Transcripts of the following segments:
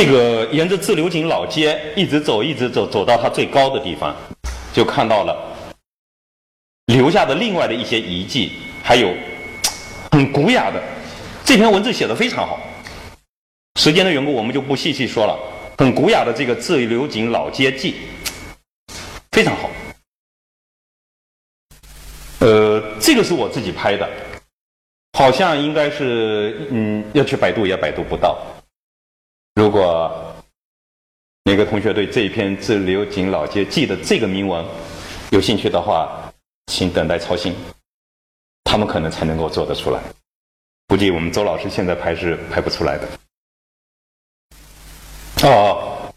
这个沿着自流井老街一直走，一直走，走到它最高的地方，就看到了留下的另外的一些遗迹，还有很古雅的这篇文字写的非常好。时间的缘故，我们就不细细说了。很古雅的这个自流井老街记，非常好。呃，这个是我自己拍的，好像应该是嗯，要去百度也百度不到。如果哪个同学对这一篇《自流井老街记》的这个铭文有兴趣的话，请等待操心，他们可能才能够做得出来。估计我们周老师现在拍是拍不出来的。哦，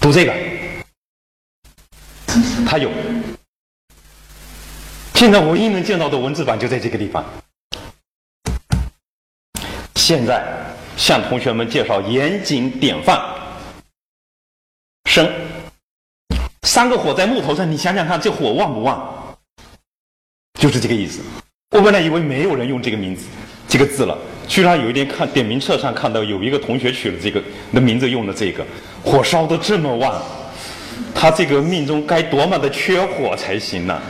读这个，他有。现在唯一能见到的文字版就在这个地方。现在向同学们介绍严谨典范。生，三个火在木头上，你想想看，这火旺不旺？就是这个意思。我本来以为没有人用这个名字。这个字了，居然有一天看点名册上看到有一个同学取了这个的名字用的这个，火烧的这么旺，他这个命中该多么的缺火才行呢？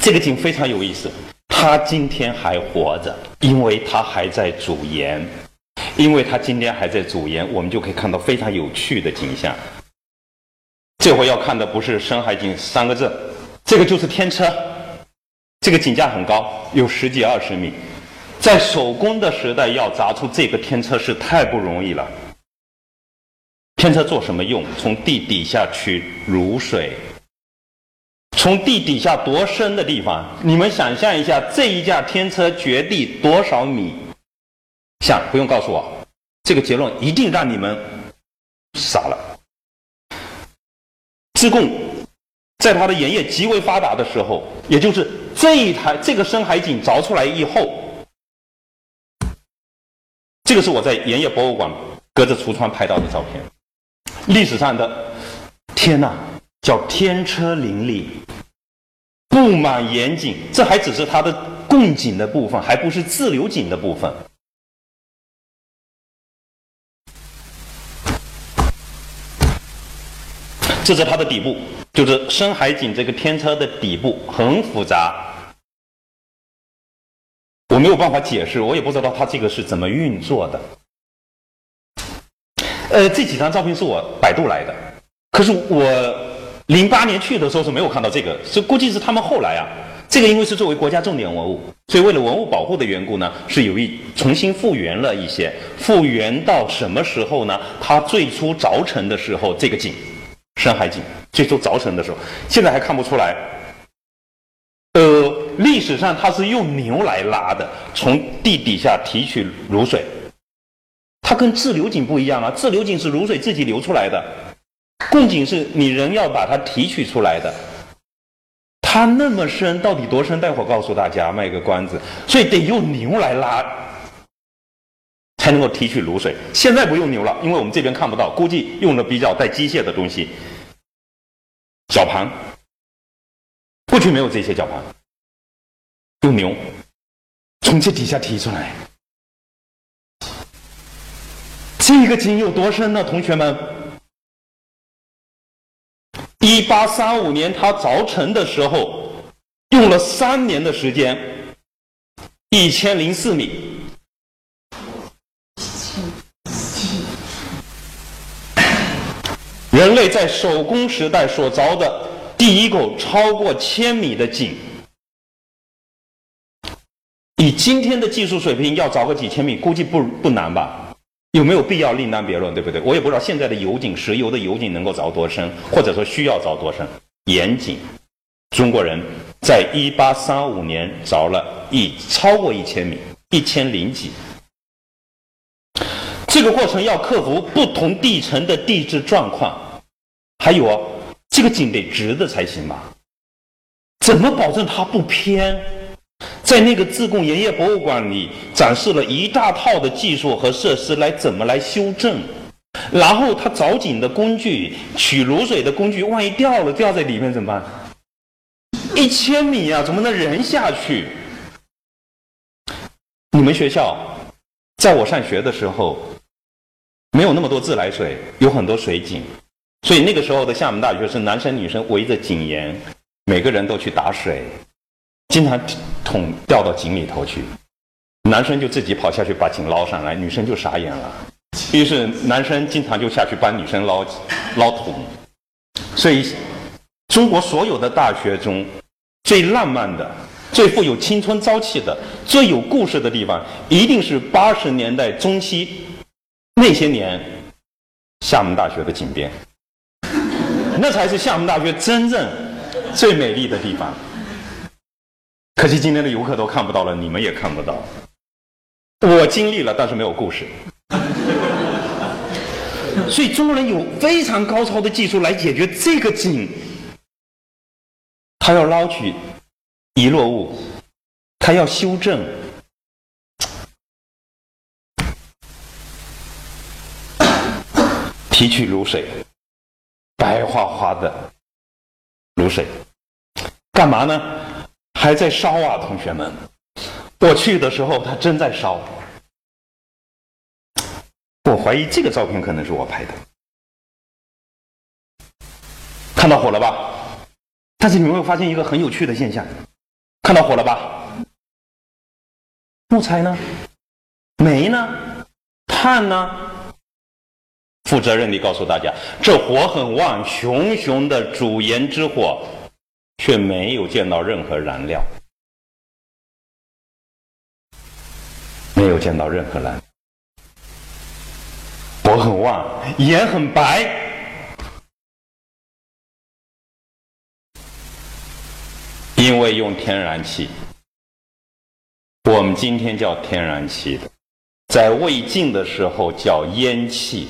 这个景非常有意思，他今天还活着，因为他还在煮盐，因为他今天还在煮盐，我们就可以看到非常有趣的景象。这回要看的不是深海井三个字，这个就是天车。这个井架很高，有十几二十米，在手工的时代要砸出这个天车是太不容易了。天车做什么用？从地底下取卤水，从地底下多深的地方？你们想象一下，这一架天车掘地多少米？想不用告诉我，这个结论一定让你们傻了。自贡。在它的盐业极为发达的时候，也就是这一台这个深海井凿出来以后，这个是我在盐业博物馆隔着橱窗拍到的照片。历史上的天呐，叫天车林立，布满盐井，这还只是它的供井的部分，还不是自流井的部分。这是它的底部。就是深海井这个天车的底部很复杂，我没有办法解释，我也不知道它这个是怎么运作的。呃，这几张照片是我百度来的，可是我零八年去的时候是没有看到这个，是估计是他们后来啊，这个因为是作为国家重点文物，所以为了文物保护的缘故呢，是有意重新复原了一些，复原到什么时候呢？它最初凿成的时候，这个井。深海井最初凿成的时候，现在还看不出来。呃，历史上它是用牛来拉的，从地底下提取卤水。它跟自流井不一样啊，自流井是卤水自己流出来的，供井是你人要把它提取出来的。它那么深，到底多深？待会儿告诉大家，卖个关子。所以得用牛来拉，才能够提取卤水。现在不用牛了，因为我们这边看不到，估计用的比较带机械的东西。绞盘，过去没有这些绞盘，用牛从这底下提出来。这个井有多深呢？同学们，一八三五年它凿成的时候，用了三年的时间，一千零四米。人类在手工时代所凿的第一口超过千米的井，以今天的技术水平要凿个几千米，估计不不难吧？有没有必要另当别论，对不对？我也不知道现在的油井、石油的油井能够凿多深，或者说需要凿多深。盐井，中国人在一八三五年凿了一超过一千米，一千零几。这个过程要克服不同地层的地质状况。还有啊，这个井得直的才行吧？怎么保证它不偏？在那个自贡盐业博物馆里展示了一大套的技术和设施，来怎么来修正？然后他凿井的工具、取卤水的工具，万一掉了，掉在里面怎么办？一千米啊，怎么能人下去？你们学校在我上学的时候，没有那么多自来水，有很多水井，所以那个时候的厦门大学是男生女生围着井沿，每个人都去打水，经常桶掉到井里头去，男生就自己跑下去把井捞上来，女生就傻眼了。于是男生经常就下去帮女生捞捞桶，所以中国所有的大学中最浪漫的。最富有青春朝气的、最有故事的地方，一定是八十年代中期那些年厦门大学的井边，那才是厦门大学真正最美丽的地方。可惜今天的游客都看不到了，你们也看不到。我经历了，但是没有故事。所以中国人有非常高超的技术来解决这个井，他要捞取。遗落物，他要修正，提取卤水，白花花的卤水，干嘛呢？还在烧啊，同学们！我去的时候，他真在烧。我怀疑这个照片可能是我拍的，看到火了吧？但是你们会发现一个很有趣的现象。看到火了吧？木材呢？煤呢？炭呢？负责任地告诉大家，这火很旺，熊熊的主炎之火，却没有见到任何燃料，没有见到任何燃。火很旺，烟很白。因为用天然气，我们今天叫天然气的，在魏晋的时候叫烟气。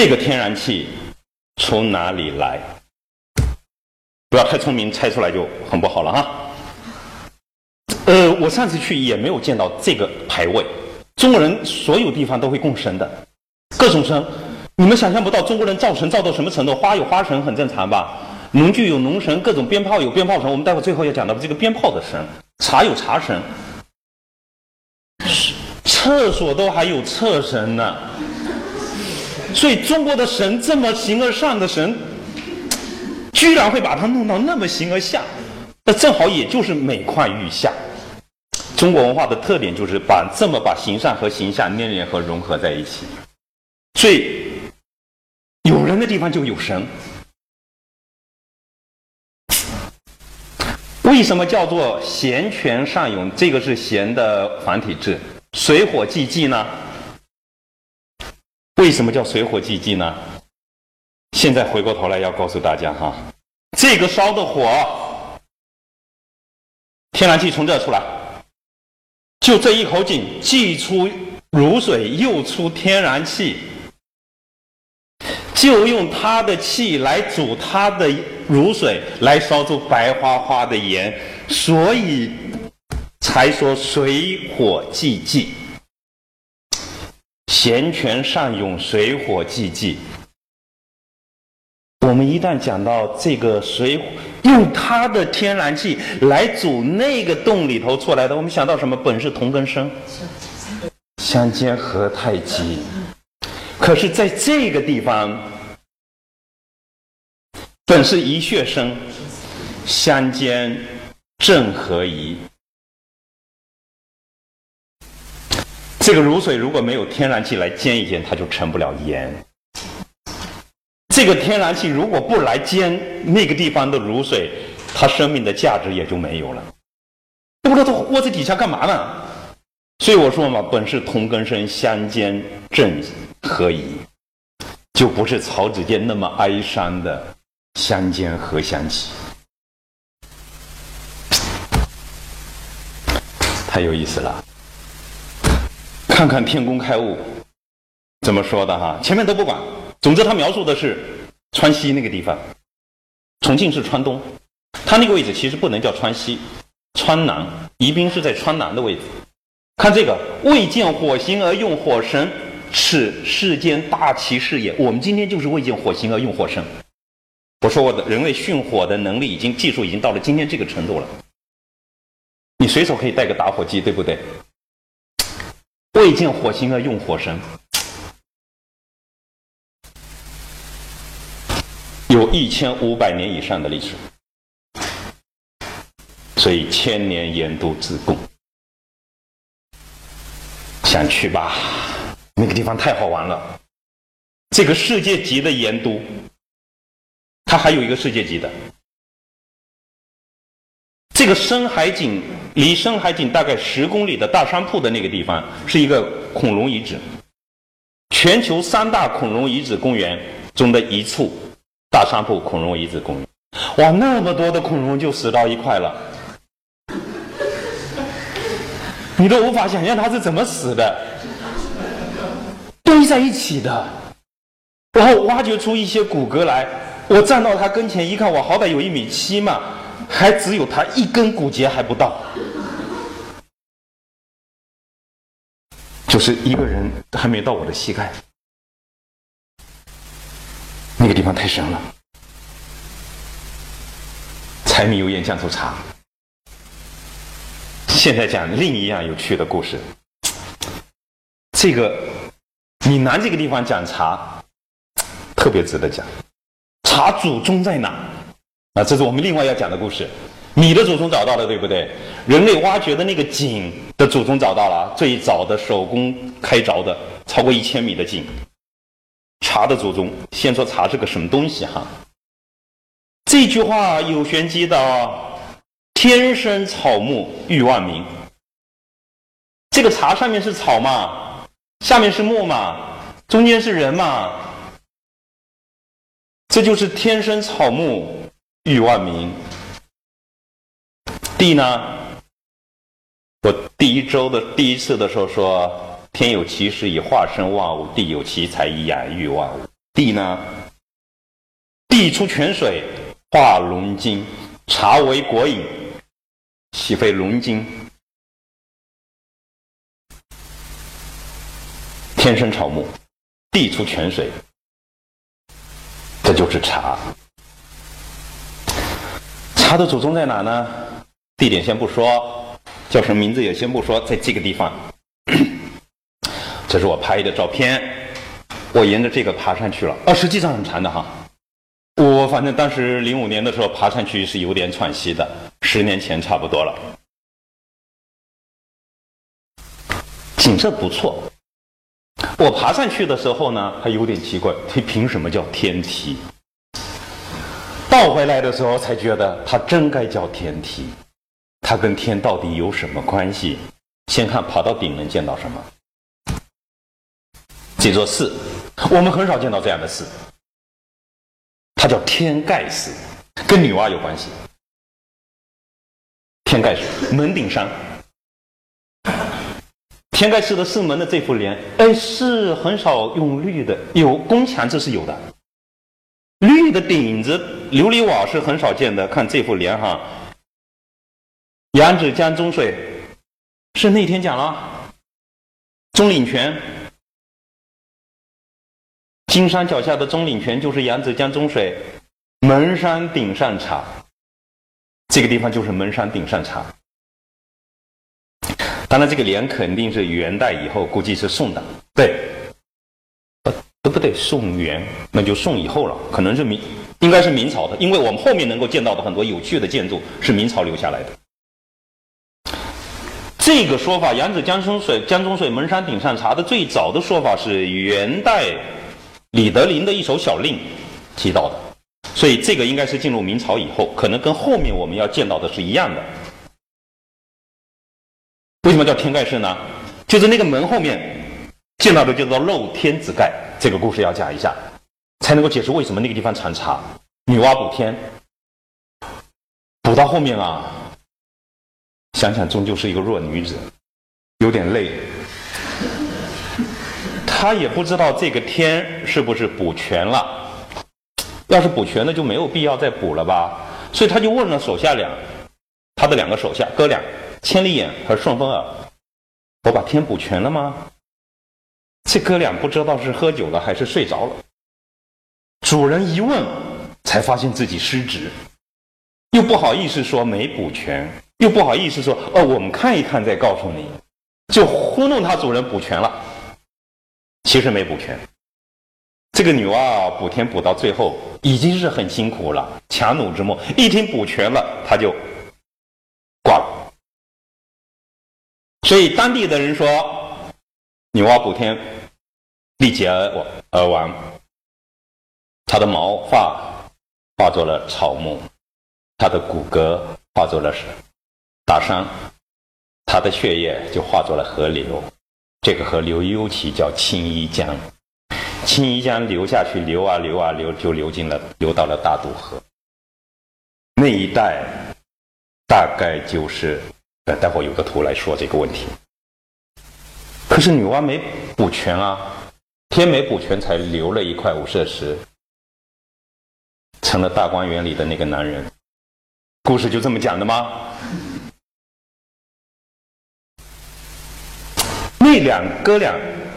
这个天然气从哪里来？不要太聪明，猜出来就很不好了哈。呃，我上次去也没有见到这个牌位。中国人所有地方都会供神的。各种神，你们想象不到中国人造神造到什么程度。花有花神很正常吧？农具有农神，各种鞭炮有鞭炮神。我们待会最后要讲到这个鞭炮的神，茶有茶神，厕所都还有厕神呢。所以中国的神这么形而上的神，居然会把它弄到那么形而下，那正好也就是每况愈下。中国文化的特点就是把这么把形上和形下捏捏和融合在一起。所以，有人的地方就有神。为什么叫做贤权上涌？这个是贤的繁体字，水火既济呢？为什么叫水火既济呢？现在回过头来要告诉大家哈，这个烧的火，天然气从这出来，就这一口井，既出卤水，又出天然气。就用它的气来煮它的卤水，来烧出白花花的盐，所以才说水火既济，贤权上涌，水火既济。我们一旦讲到这个水，用它的天然气来煮那个洞里头出来的，我们想到什么？本是同根生，相煎何太急。可是，在这个地方，本是一穴生，相煎正何宜？这个卤水如果没有天然气来煎一煎，它就成不了盐。这个天然气如果不来煎那个地方的卤水，它生命的价值也就没有了。不知道它窝在底下干嘛呢？所以我说嘛，本是同根生，相煎正何宜？就不是曹子建那么哀伤的相煎何相急，太有意思了。看看天工开物怎么说的哈，前面都不管。总之，他描述的是川西那个地方，重庆是川东，他那个位置其实不能叫川西，川南，宜宾是在川南的位置。看这个，未见火星而用火神，此世间大奇事也。我们今天就是未见火星而用火神。我说我的人类驯火的能力已经技术已经到了今天这个程度了，你随手可以带个打火机，对不对？未见火星而用火神，有一千五百年以上的历史，所以千年盐都自贡，想去吧？那个地方太好玩了，这个世界级的盐都，它还有一个世界级的，这个深海井离深海井大概十公里的大山铺的那个地方是一个恐龙遗址，全球三大恐龙遗址公园中的一处，大山铺恐龙遗址公园。哇，那么多的恐龙就死到一块了，你都无法想象它是怎么死的，堆在一起的，然后挖掘出一些骨骼来。我站到它跟前一看，我好歹有一米七嘛，还只有他一根骨节还不到。就是一个人还没到我的膝盖，那个地方太深了。柴米油盐酱醋茶。现在讲另一样有趣的故事。这个闽南这个地方讲茶，特别值得讲。茶祖宗在哪？啊，这是我们另外要讲的故事。米的祖宗找到了，对不对？人类挖掘的那个井的祖宗找到了，最早的手工开凿的，超过一千米的井。茶的祖宗，先说茶是个什么东西哈？这句话有玄机的哦。天生草木，育万民。这个茶上面是草嘛，下面是木嘛，中间是人嘛，这就是天生草木，育万民。地呢？我第一周的第一次的时候说，天有其时以化生万物，地有其才以养育万物。地呢？地出泉水，化龙精，茶为国饮，岂非龙精？天生草木，地出泉水，这就是茶。茶的祖宗在哪呢？地点先不说，叫什么名字也先不说，在这个地方，这是我拍的照片。我沿着这个爬上去了，啊，实际上很长的哈。我反正当时零五年的时候爬上去是有点喘息的，十年前差不多了。景色不错。我爬上去的时候呢，还有点奇怪，它凭什么叫天梯？倒回来的时候才觉得它真该叫天梯。它跟天到底有什么关系？先看爬到顶能见到什么。这座寺，我们很少见到这样的寺，它叫天盖寺，跟女娲有关系。天盖寺门顶山，天盖寺的寺门的这幅联，哎，是很少用绿的，有宫墙这是有的，绿的顶子琉璃瓦是很少见的。看这副帘哈。扬子江中水，是那天讲了。钟岭泉，金山脚下的钟岭泉就是扬子江中水。门山顶上茶，这个地方就是门山顶上茶。当然，这个联肯定是元代以后，估计是宋的。对，不不对，宋元那就宋以后了，可能是明，应该是明朝的，因为我们后面能够见到的很多有趣的建筑是明朝留下来的。这个说法，扬子江中水，江中水，门山顶上茶的最早的说法是元代李德林的一首小令提到的，所以这个应该是进入明朝以后，可能跟后面我们要见到的是一样的。为什么叫天盖式呢？就是那个门后面见到的叫做露天子盖，这个故事要讲一下，才能够解释为什么那个地方产茶。女娲补天，补到后面啊。想想终究是一个弱女子，有点累。她也不知道这个天是不是补全了，要是补全了就没有必要再补了吧。所以他就问了手下两，他的两个手下哥俩，千里眼和顺风耳：“我把天补全了吗？”这哥俩不知道是喝酒了还是睡着了。主人一问，才发现自己失职，又不好意思说没补全，又不好意思说哦，我们看一看再告诉你，就糊弄他主人补全了。其实没补全。这个女娲，补天补到最后已经是很辛苦了，强弩之末。一听补全了，她就挂了。所以当地的人说，女娲补天，立即而亡而亡。他的毛发化作了草木，他的骨骼化作了大山，他的血液就化作了河流。这个河流尤其叫青衣江。青衣江流下去，流啊流啊流，就流进了，流到了大渡河。那一带大概就是，呃，待会有个图来说这个问题。可是女娲没补全啊，天没补全，才留了一块五色石，成了大观园里的那个男人。故事就这么讲的吗？那两哥俩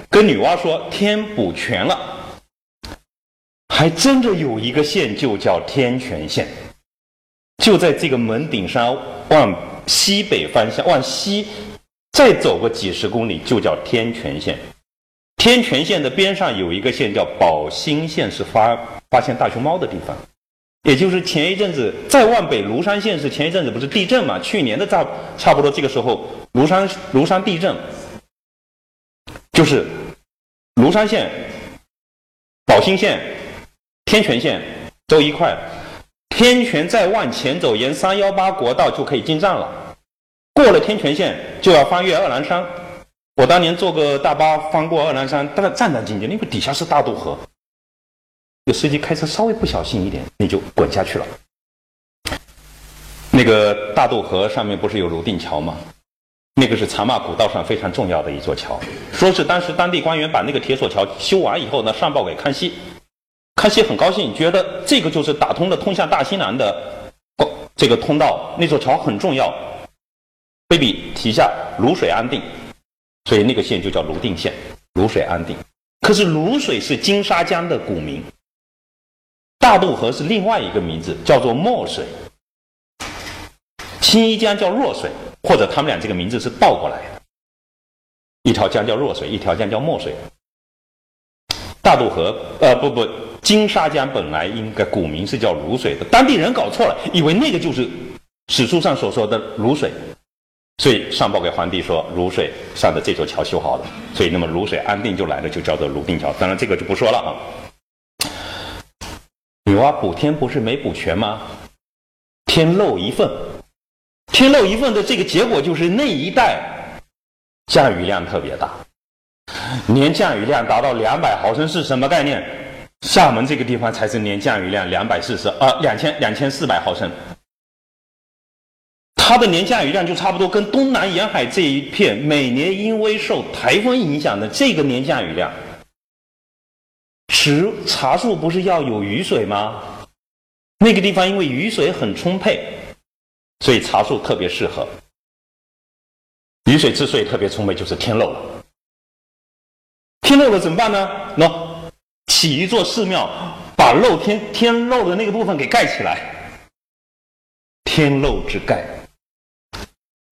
跟女娲说天补全了，还真的有一个县就叫天泉县，就在这个门顶山往西北方向往西再走个几十公里就叫天泉县。天全县的边上有一个县叫宝兴县，是发发现大熊猫的地方。也就是前一阵子再往北庐山县是前一阵子不是地震嘛？去年的差差不多这个时候庐山庐山地震。就是庐山县、宝兴县、天全县都一块。天泉再往前走，沿三幺八国道就可以进站了。过了天全县，就要翻越二郎山。我当年坐个大巴翻过二郎山，大概战战兢兢，因为底下是大渡河。有司机开车稍微不小心一点，你就滚下去了。那个大渡河上面不是有泸定桥吗？那个是茶马古道上非常重要的一座桥，说是当时当地官员把那个铁索桥修完以后呢，上报给康熙，康熙很高兴，觉得这个就是打通了通向大西南的这个通道，那座桥很重要，卑鄙提下卤水安定，所以那个县就叫泸定县，泸水安定。可是泸水是金沙江的古名，大渡河是另外一个名字，叫做墨水，青衣江叫弱水。或者他们俩这个名字是倒过来的，一条江叫弱水，一条江叫墨水。大渡河，呃，不不，金沙江本来应该古名是叫泸水的，当地人搞错了，以为那个就是史书上所说的泸水，所以上报给皇帝说卤水上的这座桥修好了，所以那么卤水安定就来了，就叫做泸定桥。当然这个就不说了啊。女娲补天不是没补全吗？天漏一份。天漏一份的这个结果就是那一带降雨量特别大，年降雨量达到两百毫升是什么概念？厦门这个地方才是年降雨量两百四十啊两千两千四百毫升，它的年降雨量就差不多跟东南沿海这一片每年因为受台风影响的这个年降雨量，植茶树不是要有雨水吗？那个地方因为雨水很充沛。所以茶树特别适合，雨水之所以特别充沛，就是天漏了。天漏了怎么办呢？喏，起一座寺庙，把漏天天漏的那个部分给盖起来。天漏之盖。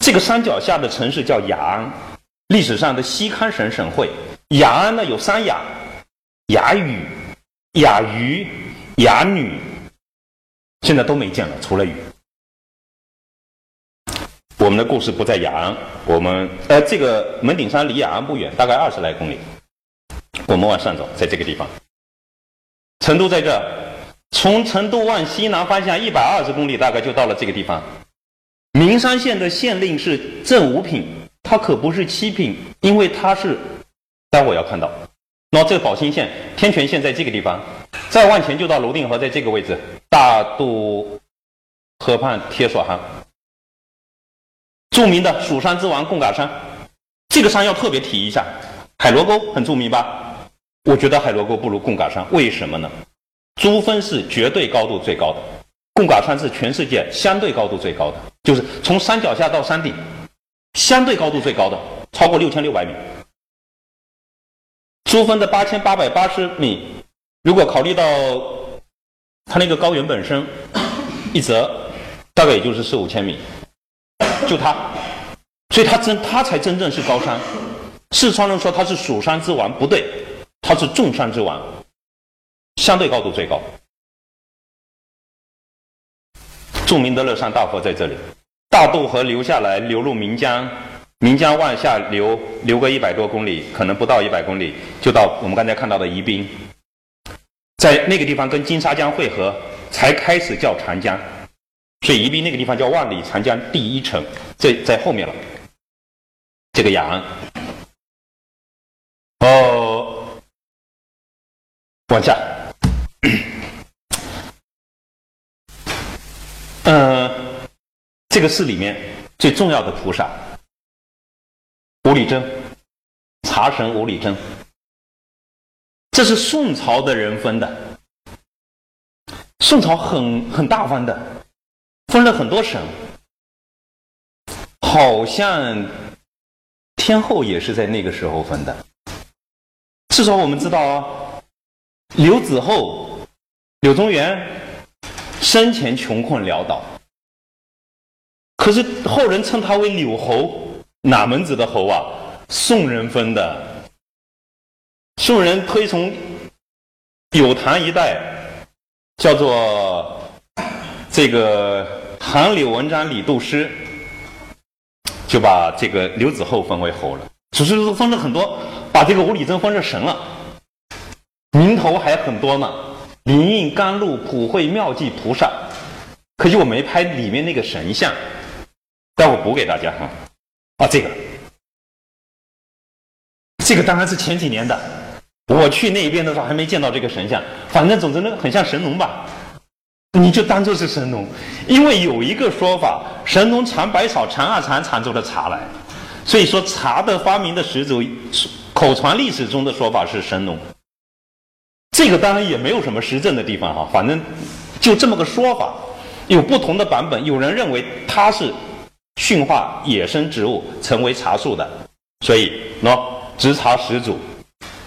这个山脚下的城市叫雅安，历史上的西康省省会。雅安呢有三雅：雅雨、雅鱼、雅女。现在都没见了，除了雨。我们的故事不在雅安，我们呃，这个门顶山离雅安不远，大概二十来公里。我们往上走，在这个地方，成都在这，从成都往西南方向一百二十公里，大概就到了这个地方。名山县的县令是正五品，他可不是七品，因为他是，待会要看到。那这个宝兴县、天泉县在这个地方，再往前就到泸定河，在这个位置，大渡河畔铁索行。著名的蜀山之王贡嘎山，这个山要特别提一下。海螺沟很著名吧？我觉得海螺沟不如贡嘎山，为什么呢？珠峰是绝对高度最高的，贡嘎山是全世界相对高度最高的，就是从山脚下到山顶，相对高度最高的，超过六千六百米。珠峰的八千八百八十米，如果考虑到它那个高原本身一折大概也就是四五千米，就它，所以它真它才真正是高山。四川人说它是蜀山之王，不对，它是众山之王，相对高度最高。著名的乐山大佛在这里，大渡河流下来，流入岷江，岷江往下流，流个一百多公里，可能不到一百公里，就到我们刚才看到的宜宾，在那个地方跟金沙江汇合，才开始叫长江，所以宜宾那个地方叫万里长江第一城，在在后面了。这个雅安，哦，往下。嗯，这个寺里面最重要的菩萨，无理真，茶神无理真，这是宋朝的人分的。宋朝很很大方的，分了很多省，好像天后也是在那个时候分的。至少我们知道啊，刘子厚、柳宗元。生前穷困潦倒，可是后人称他为柳侯，哪门子的侯啊？宋人分的。宋人推崇有唐一代，叫做这个唐柳文章李杜诗，就把这个刘子厚封为侯了。只是说封了很多，把这个吴理真封成神了，名头还很多呢。灵应甘露普惠妙计菩萨，可惜我没拍里面那个神像，待会补给大家哈。啊，这个，这个当然是前几年的，我去那边的时候还没见到这个神像。反正总之呢，很像神农吧，你就当做是神农，因为有一个说法，神农尝百草，尝啊尝，尝出了茶来，所以说茶的发明的始祖，口传历史中的说法是神农。这个当然也没有什么实证的地方哈，反正就这么个说法，有不同的版本。有人认为它是驯化野生植物成为茶树的，所以喏，植茶始祖。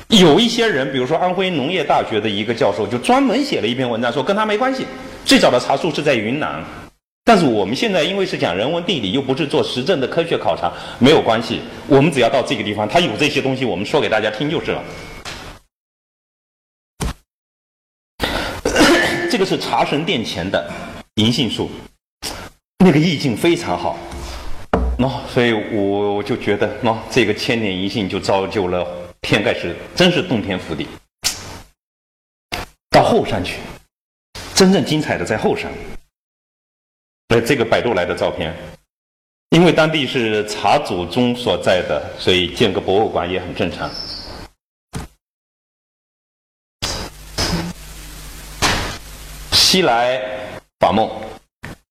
有一些人，比如说安徽农业大学的一个教授，就专门写了一篇文章说跟他没关系，最早的茶树是在云南。但是我们现在因为是讲人文地理，又不是做实证的科学考察，没有关系。我们只要到这个地方，他有这些东西，我们说给大家听就是了。这个是茶神殿前的银杏树，那个意境非常好，喏，所以我就觉得喏，这个千年银杏就造就了天盖世，真是洞天福地。到后山去，真正精彩的在后山。呃，这个百度来的照片，因为当地是茶祖宗所在的，所以建个博物馆也很正常。西来法梦，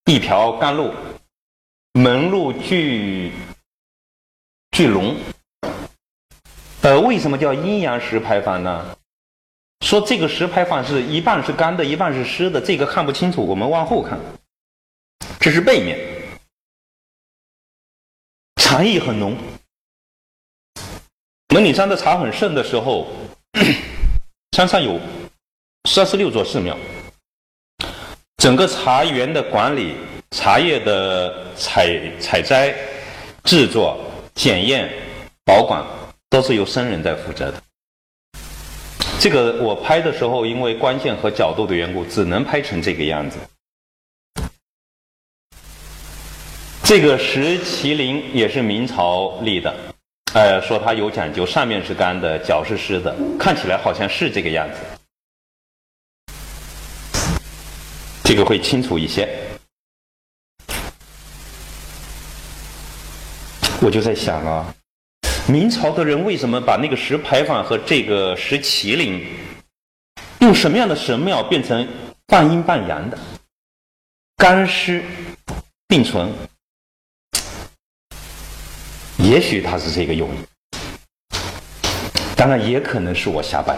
一瓢甘露，门路巨巨龙。呃，为什么叫阴阳石牌坊呢？说这个石牌坊是一半是干的，一半是湿的，这个看不清楚，我们往后看。这是背面，茶意很浓。门岭山的茶很盛的时候，山上有三十六座寺庙。整个茶园的管理、茶叶的采采摘、制作、检验、保管，都是由僧人在负责的。这个我拍的时候，因为光线和角度的缘故，只能拍成这个样子。这个石麒麟也是明朝立的，呃，说它有讲究，上面是干的，脚是湿的，看起来好像是这个样子。这个会清楚一些。我就在想啊，明朝的人为什么把那个石牌坊和这个石麒麟，用什么样的神庙变成半阴半阳的，干湿并存？也许他是这个用意，当然也可能是我瞎掰。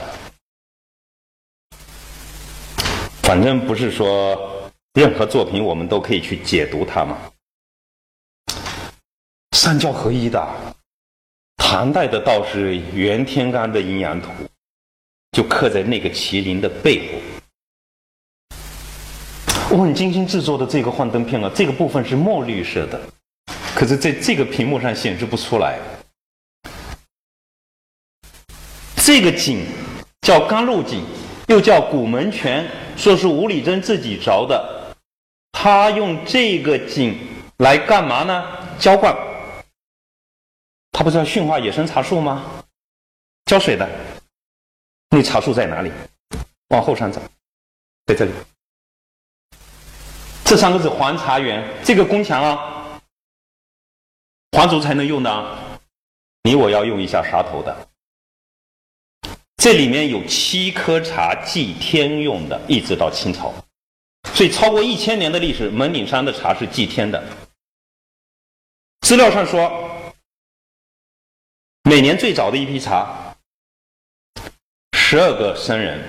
反正不是说任何作品我们都可以去解读它嘛。三教合一的，唐代的道士袁天罡的阴阳图，就刻在那个麒麟的背部。我很精心制作的这个幻灯片啊，这个部分是墨绿色的，可是在这个屏幕上显示不出来。这个井叫甘露井，又叫古门泉，说是吴理真自己凿的。他用这个井来干嘛呢？浇灌。他不是要驯化野生茶树吗？浇水的。那茶树在哪里？往后山走，在这里。这三个字“黄茶园”，这个宫墙啊，皇族才能用的啊，你我要用一下杀头的。这里面有七颗茶祭天用的，一直到清朝，所以超过一千年的历史，门顶山的茶是祭天的。资料上说，每年最早的一批茶，十二个僧人，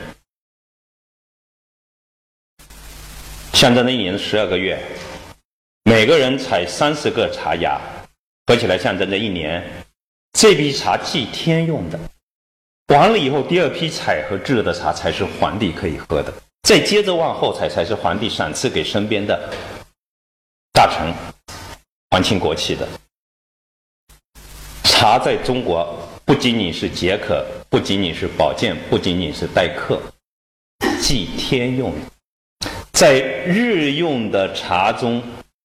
象征着一年的十二个月，每个人采三十个茶芽，合起来象征着一年。这批茶祭天用的。完了以后，第二批采和制的茶才是皇帝可以喝的。再接着往后采，才是皇帝赏赐给身边的大臣、皇亲国戚的。茶在中国不仅仅是解渴，不仅仅是保健，不仅仅是待客，祭天用，在日用的茶中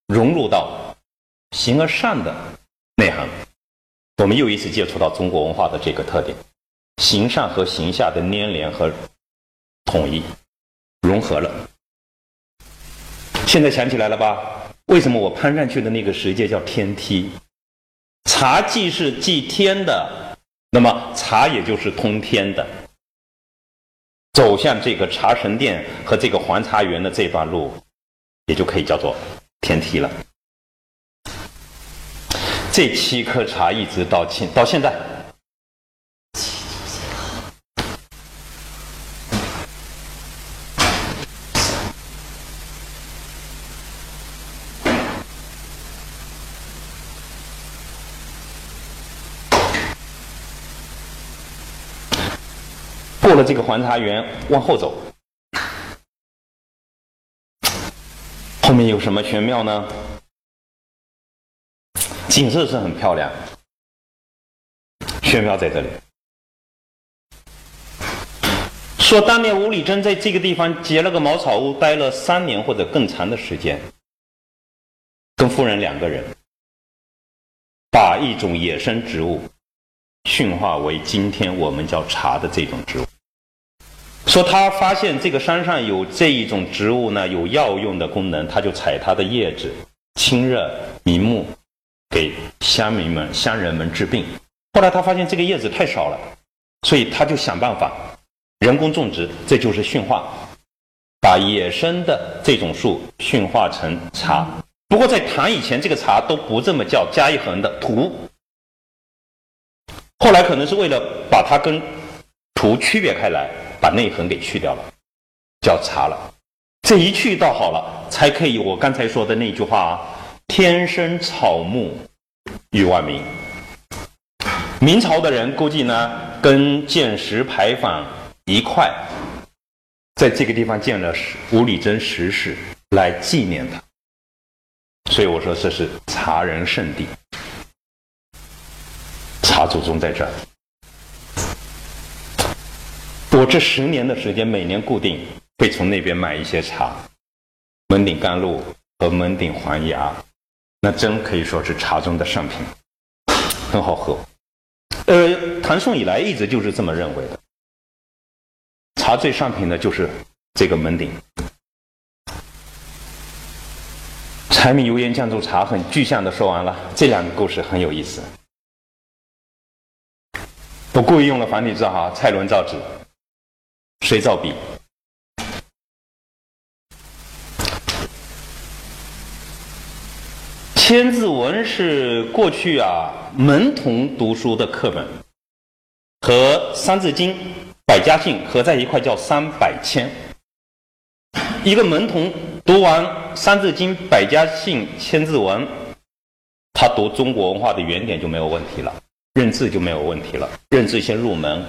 融入到形而上的内涵。我们又一次接触到中国文化的这个特点。形上和形下的粘连和统一融合了。现在想起来了吧？为什么我攀上去的那个石阶叫天梯？茶既是祭天的，那么茶也就是通天的。走向这个茶神殿和这个黄茶园的这段路，也就可以叫做天梯了。这七颗茶一直到现到现在。过了这个环茶园，往后走，后面有什么玄妙呢？景色是很漂亮，玄妙在这里。说当年吴理真在这个地方结了个茅草屋，待了三年或者更长的时间，跟夫人两个人，把一种野生植物驯化为今天我们叫茶的这种植物。说他发现这个山上有这一种植物呢，有药用的功能，他就采它的叶子，清热明目，给乡民们、乡人们治病。后来他发现这个叶子太少了，所以他就想办法人工种植，这就是驯化，把野生的这种树驯化成茶。不过在唐以前，这个茶都不这么叫，加一横的土。后来可能是为了把它跟土区别开来。把内痕给去掉了，叫茶了。这一去倒好了，才可以我刚才说的那句话啊：“天生草木，与万民。”明朝的人估计呢，跟建石牌坊一块，在这个地方建了五里真石室来纪念他。所以我说这是茶人圣地，茶祖宗在这儿。我这十年的时间，每年固定会从那边买一些茶，门顶甘露和门顶黄芽，那真可以说是茶中的上品，很好喝。呃，唐宋以来一直就是这么认为的，茶最上品的就是这个门顶。柴米油盐酱醋茶很具象的说完了，这两个故事很有意思。我故意用了繁体字哈，蔡伦造纸。谁造笔？《千字文》是过去啊门童读书的课本，和《三字经》《百家姓》合在一块叫三百千。一个门童读完《三字经》《百家姓》《千字文》，他读中国文化的原点就没有问题了，认字就没有问题了，认字先入门，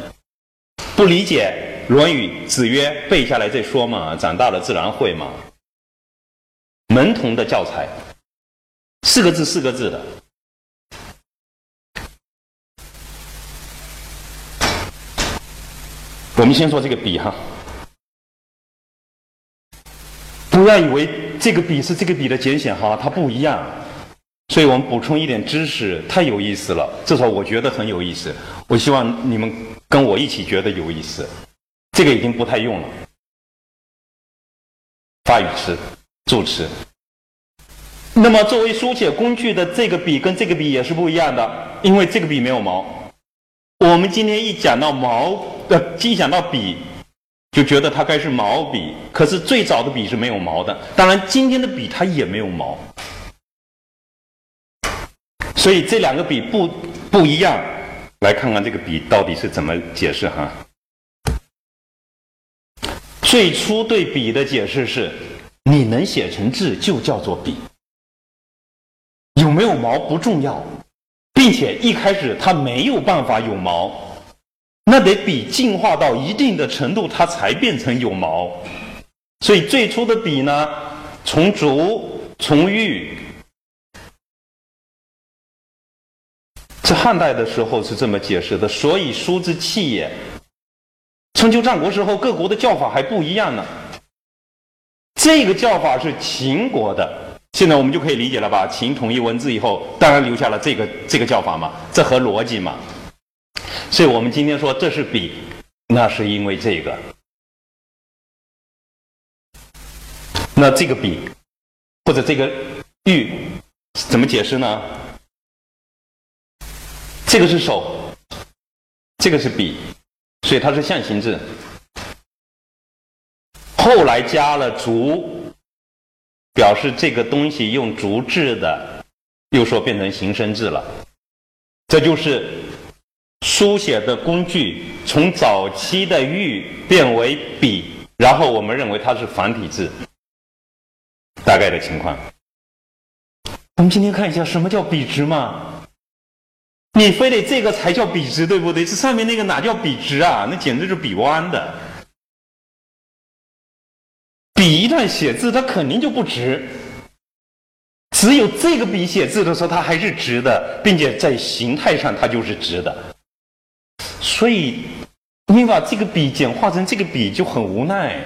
不理解。《论语》子曰：“背下来再说嘛，长大了自然会嘛。”门童的教材，四个字四个字的。我们先说这个笔哈，不要以为这个笔是这个笔的简写哈，它不一样。所以我们补充一点知识，太有意思了，至少我觉得很有意思。我希望你们跟我一起觉得有意思。这个已经不太用了，发语词、助词。那么作为书写工具的这个笔跟这个笔也是不一样的，因为这个笔没有毛。我们今天一讲到毛。呃，一想到笔，就觉得它该是毛笔。可是最早的笔是没有毛的。当然，今天的笔它也没有毛。所以这两个笔不不一样。来看看这个笔到底是怎么解释哈。最初对笔的解释是：你能写成字就叫做笔。有没有毛不重要，并且一开始它没有办法有毛。那得笔进化到一定的程度，它才变成有毛。所以最初的笔呢，从竹从玉，在汉代的时候是这么解释的。所以书之器也。春秋战国时候，各国的叫法还不一样呢。这个叫法是秦国的，现在我们就可以理解了吧？秦统一文字以后，当然留下了这个这个叫法嘛，这合逻辑嘛。所以我们今天说这是笔，那是因为这个。那这个笔或者这个玉怎么解释呢？这个是手，这个是笔，所以它是象形字。后来加了竹，表示这个东西用竹制的，又说变成形声字了。这就是。书写的工具从早期的玉变为笔，然后我们认为它是繁体字，大概的情况。我们今天看一下什么叫笔直嘛？你非得这个才叫笔直，对不对？这上面那个哪叫笔直啊？那简直就是笔弯的。笔一旦写字，它肯定就不直。只有这个笔写字的时候，它还是直的，并且在形态上它就是直的。所以，你把这个笔简化成这个笔就很无奈，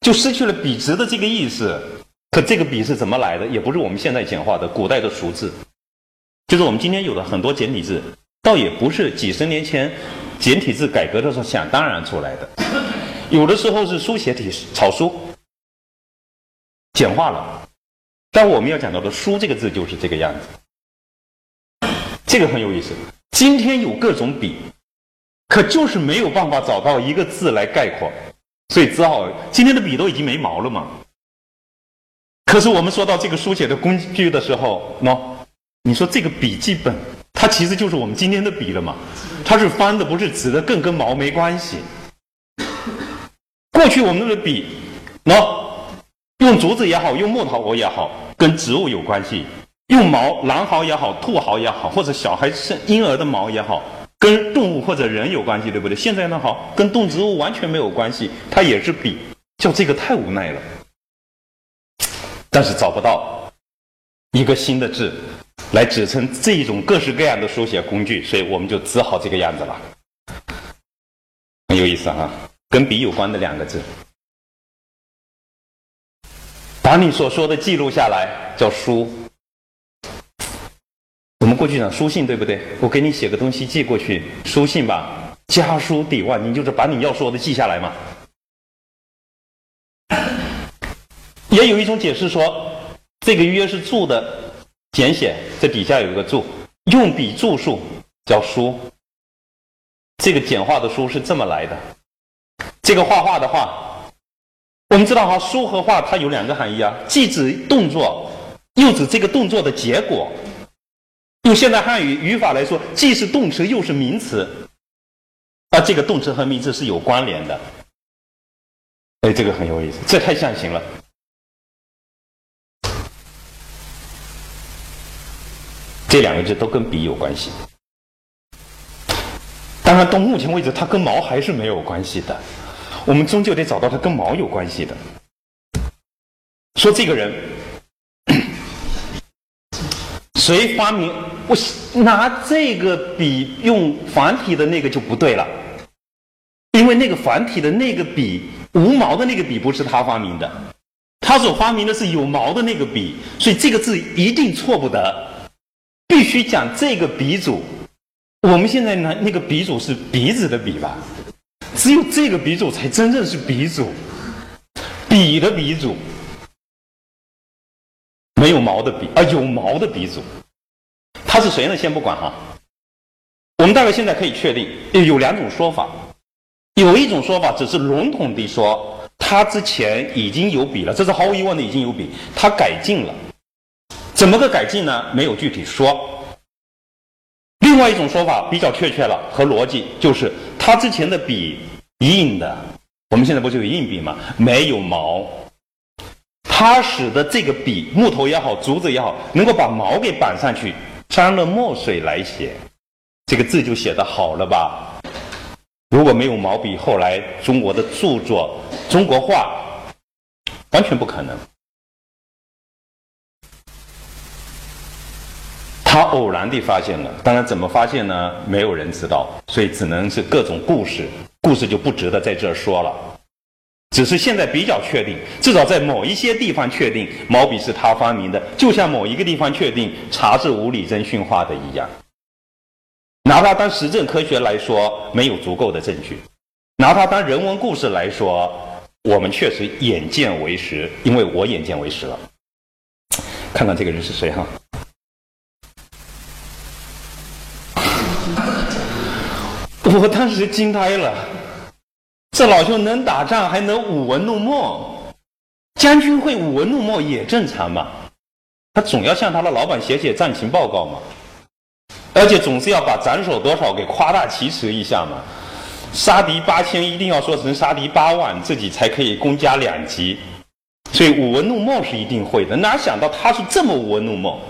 就失去了笔直的这个意思。可这个笔是怎么来的？也不是我们现在简化的，古代的熟字，就是我们今天有的很多简体字，倒也不是几十年前简体字改革的时候想当然出来的。有的时候是书写体草书简化了，但我们要讲到的“书”这个字就是这个样子。这个很有意思。今天有各种笔。可就是没有办法找到一个字来概括，所以只好今天的笔都已经没毛了嘛。可是我们说到这个书写的工具的时候，喏，你说这个笔记本，它其实就是我们今天的笔了嘛？它是翻的，不是直的，更跟毛没关系。过去我们的笔，喏，用竹子也好，用木头也好，跟植物有关系；用毛，狼毫也好，兔毫也好，或者小孩生婴儿的毛也好。跟动物或者人有关系，对不对？现在呢，好，跟动植物完全没有关系，它也是笔，叫这个太无奈了。但是找不到一个新的字来指称这一种各式各样的书写工具，所以我们就只好这个样子了。很有意思哈，跟笔有关的两个字，把你所说的记录下来，叫书。我们过去讲书信，对不对？我给你写个东西寄过去，书信吧，家书抵万，你就是把你要说的记下来嘛。也有一种解释说，这个约是注的简写，这底下有一个注，用笔注述叫书。这个简化的书是这么来的。这个画画的画，我们知道哈，书和画它有两个含义啊，既指动作，又指这个动作的结果。用现代汉语语法来说，既是动词又是名词，啊，这个动词和名词是有关联的。哎，这个很有意思，这太象形了。这两个字都跟笔有关系，当然到目前为止，它跟毛还是没有关系的。我们终究得找到它跟毛有关系的。说这个人 谁发明？我拿这个笔用繁体的那个就不对了，因为那个繁体的那个笔无毛的那个笔不是他发明的，他所发明的是有毛的那个笔，所以这个字一定错不得，必须讲这个鼻祖。我们现在呢那个鼻祖是鼻子的鼻吧？只有这个鼻祖才真正是鼻祖，笔的鼻祖，没有毛的笔啊，有毛的鼻祖。他是谁呢？先不管哈。我们大概现在可以确定有两种说法，有一种说法只是笼统地说，他之前已经有笔了，这是毫无疑问的已经有笔，他改进了。怎么个改进呢？没有具体说。另外一种说法比较确切了和逻辑，就是他之前的笔硬的，我们现在不是有硬笔吗？没有毛，他使得这个笔木头也好，竹子也好，能够把毛给绑上去。沾了墨水来写，这个字就写得好了吧？如果没有毛笔，后来中国的著作、中国画完全不可能。他偶然地发现了，当然怎么发现呢？没有人知道，所以只能是各种故事，故事就不值得在这儿说了。只是现在比较确定，至少在某一些地方确定毛笔是他发明的，就像某一个地方确定茶是吴理真驯化的一样。拿它当实证科学来说，没有足够的证据；拿它当人文故事来说，我们确实眼见为实，因为我眼见为实了。看看这个人是谁哈？我当时惊呆了。这老兄能打仗，还能舞文弄墨，将军会舞文弄墨也正常嘛。他总要向他的老板写写战情报告嘛，而且总是要把斩首多少给夸大其词一下嘛。杀敌八千，一定要说成杀敌八万，自己才可以功加两级。所以舞文弄墨是一定会的。哪想到他是这么舞文弄墨？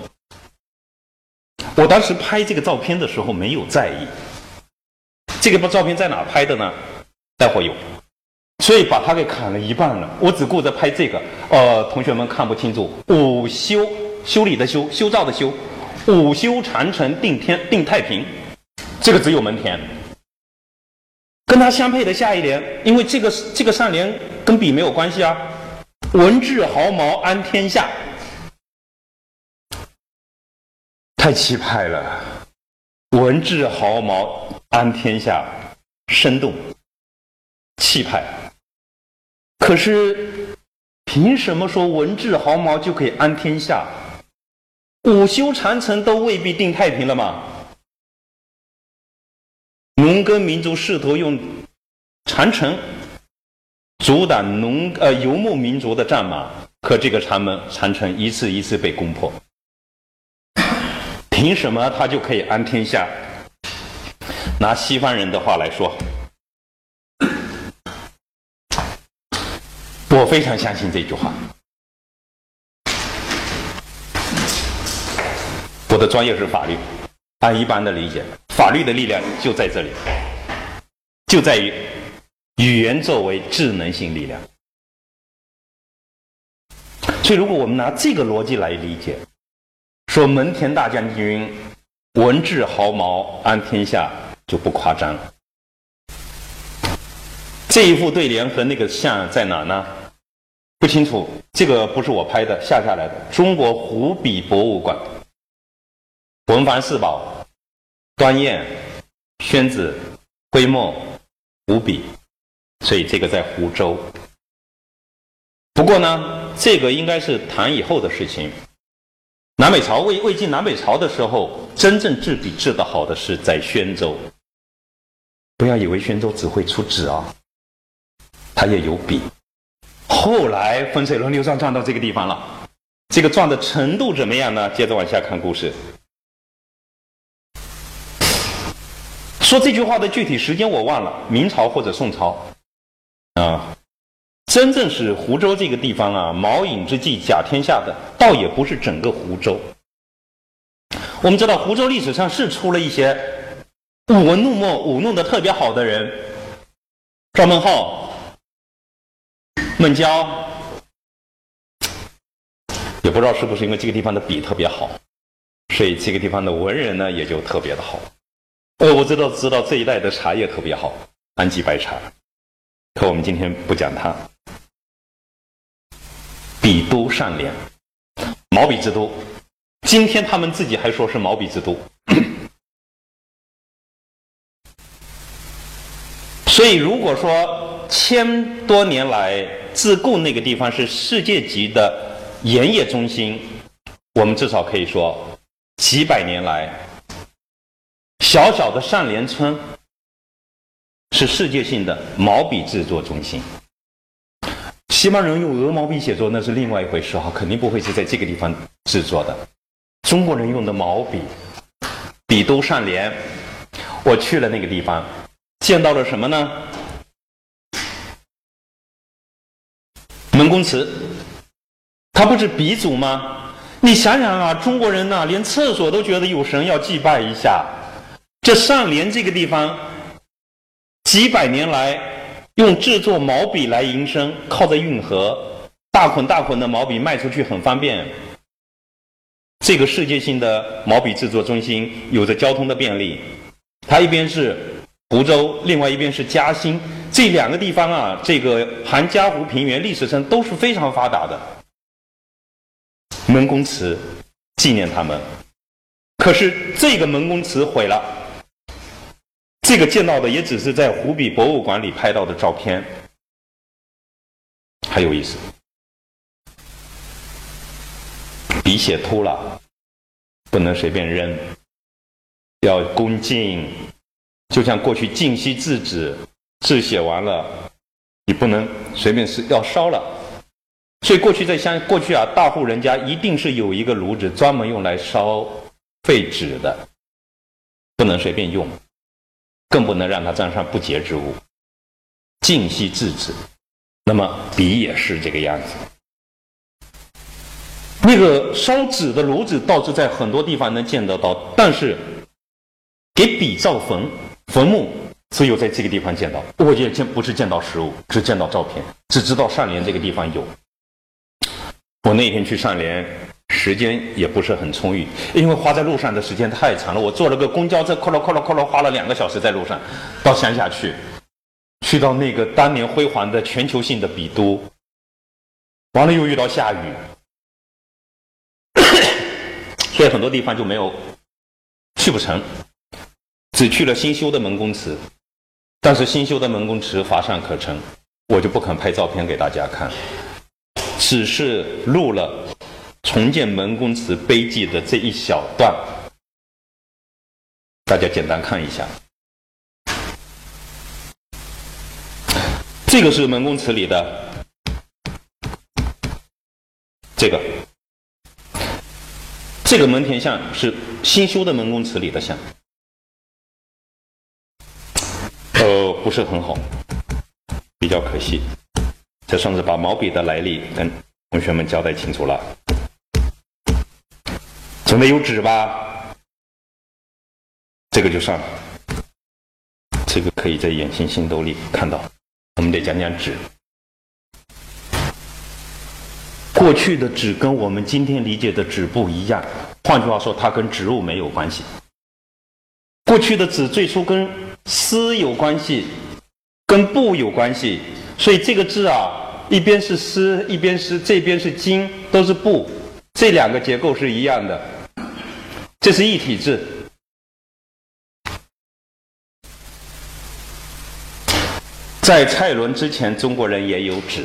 我当时拍这个照片的时候没有在意。这个照片在哪拍的呢？待会有，所以把它给砍了一半了。我只顾着拍这个，呃，同学们看不清楚。午修修理的修，修造的修，午修长城定天定太平，这个只有门田。跟它相配的下一联，因为这个这个上联跟笔没有关系啊。文治毫毛安天下，太气派了。文治毫毛安天下，生动。气派，可是凭什么说文治毫毛就可以安天下？武修长城都未必定太平了吗？农耕民族试图用长城阻挡农呃游牧民族的战马，可这个长门长城一次一次被攻破，凭什么他就可以安天下？拿西方人的话来说。我非常相信这句话。我的专业是法律，按一般的理解，法律的力量就在这里，就在于语言作为智能性力量。所以，如果我们拿这个逻辑来理解，说门田大将军文治毫毛安天下，就不夸张了。这一副对联和那个像在哪呢？不清楚，这个不是我拍的，下下来的。中国湖笔博物馆，文房四宝，端砚、宣纸、徽墨、湖笔，所以这个在湖州。不过呢，这个应该是唐以后的事情。南北朝魏魏晋南北朝的时候，真正制笔制的好的是在宣州。不要以为宣州只会出纸啊，他也有笔。后来风水轮流转，转到这个地方了。这个转的程度怎么样呢？接着往下看故事。说这句话的具体时间我忘了，明朝或者宋朝。啊，真正是湖州这个地方啊，毛颖之际甲天下的，倒也不是整个湖州。我们知道湖州历史上是出了一些舞文弄墨、舞弄的特别好的人，赵孟浩。孟郊也不知道是不是因为这个地方的笔特别好，所以这个地方的文人呢也就特别的好。呃，我知道知道这一带的茶叶特别好，安吉白茶。可我们今天不讲它。笔都善廉，毛笔之都。今天他们自己还说是毛笔之都。所以，如果说千多年来自贡那个地方是世界级的盐业中心，我们至少可以说，几百年来，小小的善连村是世界性的毛笔制作中心。西方人用鹅毛笔写作那是另外一回事哈，肯定不会是在这个地方制作的。中国人用的毛笔，笔都善连，我去了那个地方。见到了什么呢？门公祠，他不是鼻祖吗？你想想啊，中国人呐，连厕所都觉得有神要祭拜一下。这上联这个地方，几百年来用制作毛笔来营生，靠着运河，大捆大捆的毛笔卖出去很方便。这个世界性的毛笔制作中心有着交通的便利，它一边是。湖州，另外一边是嘉兴，这两个地方啊，这个含嘉湖平原历史上都是非常发达的。门公祠纪念他们，可是这个门公祠毁了，这个见到的也只是在湖笔博物馆里拍到的照片，还有意思，笔写秃了，不能随便扔，要恭敬。就像过去净溪字纸，字写完了，你不能随便是要烧了。所以过去在乡过去啊，大户人家一定是有一个炉子专门用来烧废纸的，不能随便用，更不能让它沾上不洁之物。净溪字纸，那么笔也是这个样子。那个烧纸的炉子倒是在很多地方能见得到，但是给笔造坟。坟墓只有在这个地方见到，我也见不是见到实物，只见到照片，只知道上联这个地方有。我那天去上联，时间也不是很充裕，因为花在路上的时间太长了。我坐了个公交车，扣了扣了扣了，花了两个小时在路上，到乡下去，去到那个当年辉煌的全球性的比都，完了又遇到下雨，所以很多地方就没有去不成。只去了新修的门公祠，但是新修的门公祠乏善可陈，我就不肯拍照片给大家看，只是录了重建门公祠碑记的这一小段，大家简单看一下。这个是门公祠里的这个，这个门田像是新修的门公祠里的像。不是很好，比较可惜。这算是把毛笔的来历跟同学们交代清楚了。总得有纸吧？这个就算了，这个可以在眼星星斗里看到。我们得讲讲纸。过去的纸跟我们今天理解的纸不一样，换句话说，它跟植物没有关系。过去的纸最初跟丝有关系，跟布有关系，所以这个字啊，一边是丝，一边是这边是金，都是布，这两个结构是一样的，这是一体字。在蔡伦之前，中国人也有纸，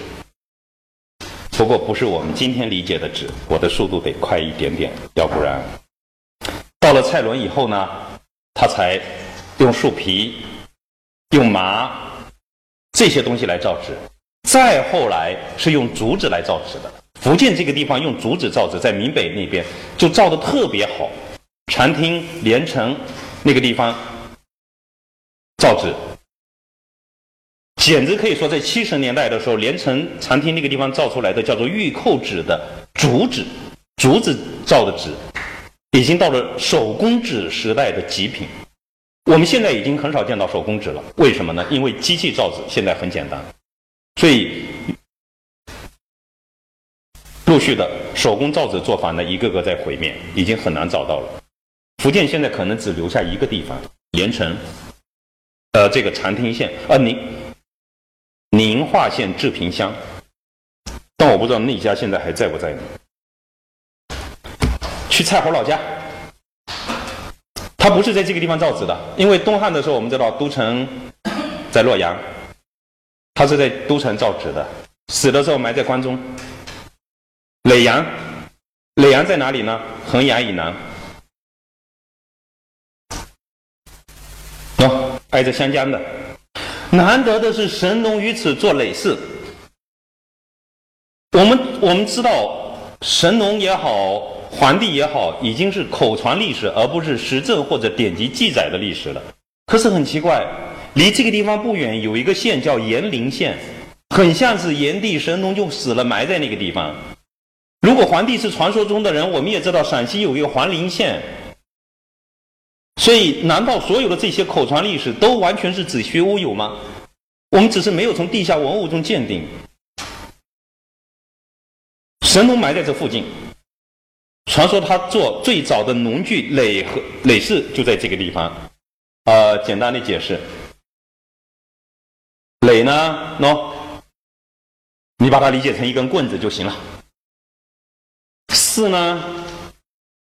不过不是我们今天理解的纸。我的速度得快一点点，要不然到了蔡伦以后呢，他才。用树皮、用麻这些东西来造纸，再后来是用竹子来造纸的。福建这个地方用竹子造纸，在闽北那边就造的特别好。长汀、连城那个地方造纸，简直可以说在七十年代的时候，连城、长汀那个地方造出来的叫做玉扣纸的竹纸，竹子造的纸，已经到了手工纸时代的极品。我们现在已经很少见到手工纸了，为什么呢？因为机器造纸现在很简单，所以陆续的手工造纸做法呢，一个个在毁灭，已经很难找到了。福建现在可能只留下一个地方，盐城，呃，这个长汀县，呃，宁宁化县治平乡，但我不知道那家现在还在不在呢。去蔡侯老家，他不是在这个地方造纸的，因为东汉的时候我们知道都城在洛阳，他是在都城造纸的，死的时候埋在关中。耒阳，耒阳在哪里呢？衡阳以南。喏，挨着湘江的。难得的是神农于此做耒耜。我们我们知道，神农也好，皇帝也好，已经是口传历史，而不是实证或者典籍记载的历史了。可是很奇怪，离这个地方不远有一个县叫延陵县，很像是炎帝神农就死了埋在那个地方。如果皇帝是传说中的人，我们也知道陕西有一个黄陵县，所以难道所有的这些口传历史都完全是子虚乌有吗？我们只是没有从地下文物中鉴定，神农埋在这附近，传说他做最早的农具耒和耒耜就在这个地方。呃，简单的解释，耒呢，喏，你把它理解成一根棍子就行了。耜呢，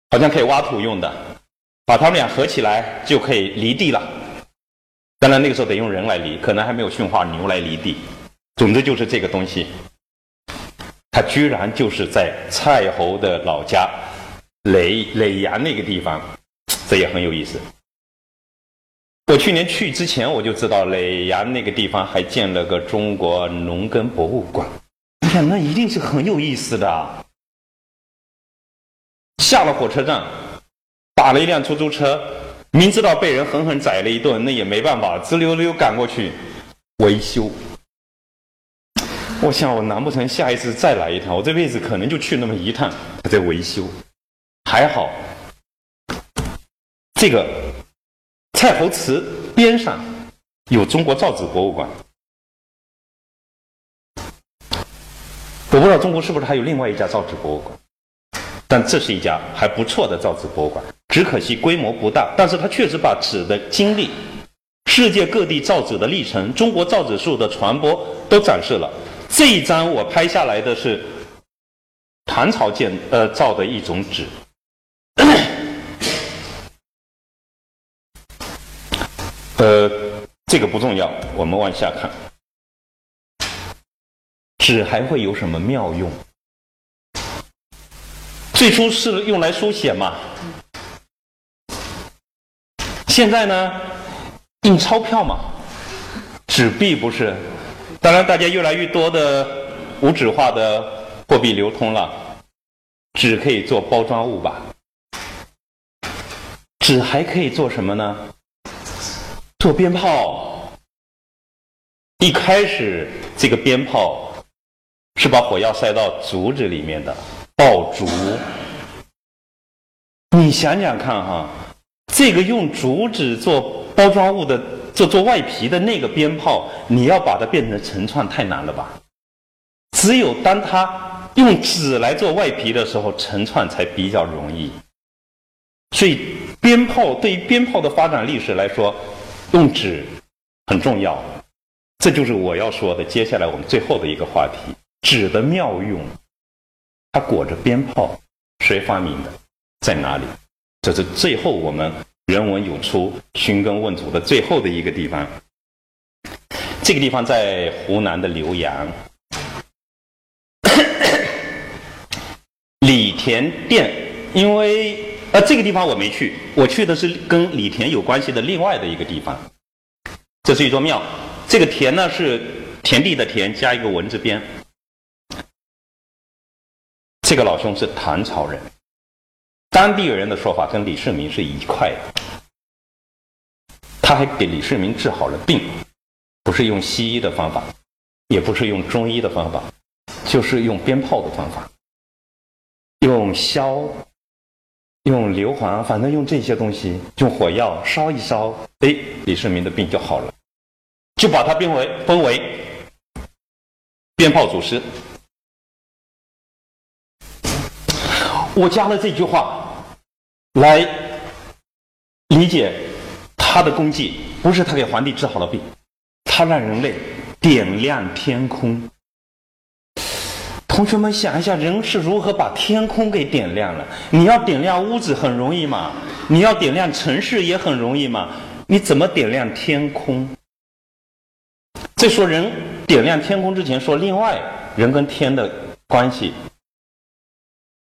好像可以挖土用的，把它们俩合起来就可以犁地了。当然那个时候得用人来犁，可能还没有驯化牛来犁地。总之就是这个东西，它居然就是在蔡侯的老家耒耒阳那个地方，这也很有意思。我去年去之前我就知道耒阳那个地方还建了个中国农耕博物馆，你想那一定是很有意思的。下了火车站，打了一辆出租车，明知道被人狠狠宰了一顿，那也没办法，直溜溜赶过去维修。我想，我难不成下一次再来一趟？我这辈子可能就去那么一趟，他在维修。还好，这个蔡侯祠边上有中国造纸博物馆。我不知道中国是不是还有另外一家造纸博物馆。但这是一家还不错的造纸博物馆，只可惜规模不大，但是它确实把纸的经历、世界各地造纸的历程、中国造纸术的传播都展示了。这一张我拍下来的是唐朝建呃造的一种纸，呃，这个不重要，我们往下看，纸还会有什么妙用？最初是用来书写嘛，现在呢，印钞票嘛，纸币不是？当然，大家越来越多的无纸化的货币流通了，纸可以做包装物吧？纸还可以做什么呢？做鞭炮。一开始这个鞭炮是把火药塞到竹子里面的。爆竹，你想想看哈，这个用竹子做包装物的、做做外皮的那个鞭炮，你要把它变成成串太难了吧？只有当它用纸来做外皮的时候，成串才比较容易。所以，鞭炮对于鞭炮的发展历史来说，用纸很重要。这就是我要说的，接下来我们最后的一个话题：纸的妙用。它裹着鞭炮，谁发明的？在哪里？这是最后我们人文有出、寻根问祖的最后的一个地方。这个地方在湖南的浏阳，李田店。因为呃，这个地方我没去，我去的是跟李田有关系的另外的一个地方。这是一座庙，这个田呢是田地的田，加一个文字边。这个老兄是唐朝人，当地人的说法跟李世民是一块的。他还给李世民治好了病，不是用西医的方法，也不是用中医的方法，就是用鞭炮的方法，用硝，用硫磺，反正用这些东西，用火药烧一烧，哎，李世民的病就好了，就把他变为封为鞭炮祖师。我加了这句话，来理解他的功绩，不是他给皇帝治好了病，他让人类点亮天空。同学们想一下，人是如何把天空给点亮了？你要点亮屋子很容易吗？你要点亮城市也很容易吗？你怎么点亮天空？再说人点亮天空之前，说另外人跟天的关系。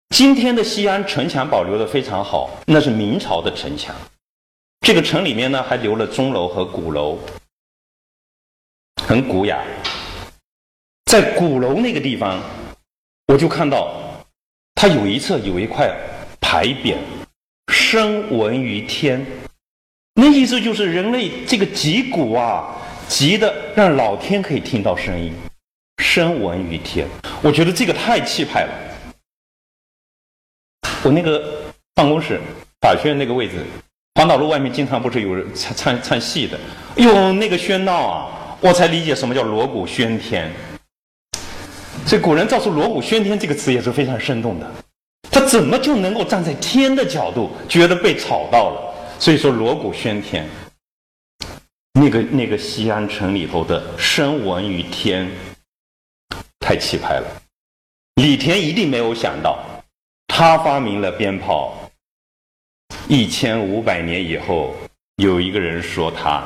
今天的西安城墙保留的非常好，那是明朝的城墙。这个城里面呢，还留了钟楼和鼓楼，很古雅。在鼓楼那个地方，我就看到，它有一侧有一块牌匾，“声闻于天”。那意思就是人类这个脊骨啊，急的让老天可以听到声音，“声闻于天”。我觉得这个太气派了。我那个办公室法学院那个位置，黄岛路外面经常不是有人唱唱唱戏的，哟，那个喧闹啊，我才理解什么叫锣鼓喧天。所以古人造出“锣鼓喧天”这个词也是非常生动的。他怎么就能够站在天的角度，觉得被吵到了？所以说锣鼓喧天，那个那个西安城里头的声闻于天，太气派了。李田一定没有想到，他发明了鞭炮，一千五百年以后，有一个人说他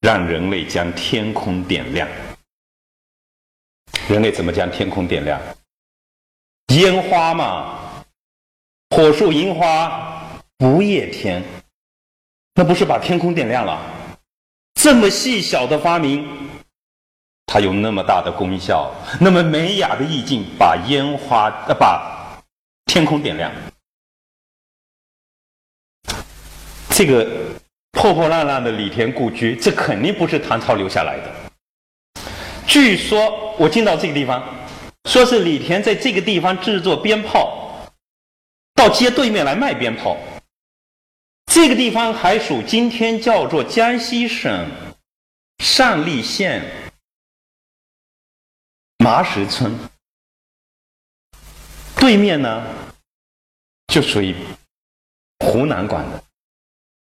让人类将天空点亮。人类怎么将天空点亮？烟花嘛，火树银花不夜天。那不是把天空点亮了？这么细小的发明，它有那么大的功效，那么美雅的意境，把烟花呃把天空点亮。这个破破烂烂的李田故居，这肯定不是唐朝留下来的。据说我进到这个地方，说是李田在这个地方制作鞭炮，到街对面来卖鞭炮。这个地方还属今天叫做江西省上栗县麻石村，对面呢就属于湖南管的，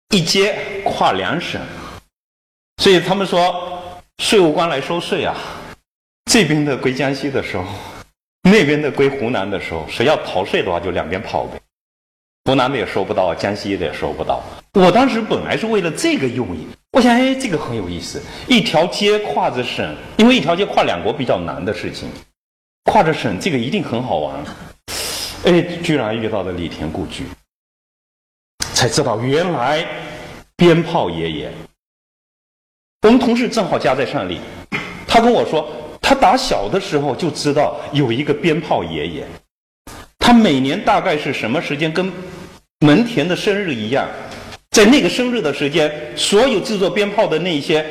一街跨两省，所以他们说税务官来收税啊，这边的归江西的时候，那边的归湖南的时候，谁要逃税的话，就两边跑呗。湖南的也收不到，江西的也收不到。我当时本来是为了这个用意，我想，哎，这个很有意思，一条街跨着省，因为一条街跨两国比较难的事情，跨着省，这个一定很好玩。哎，居然遇到了李田故居，才知道原来鞭炮爷爷。我们同事正好家在上里，他跟我说，他打小的时候就知道有一个鞭炮爷爷。他每年大概是什么时间？跟门田的生日一样，在那个生日的时间，所有制作鞭炮的那些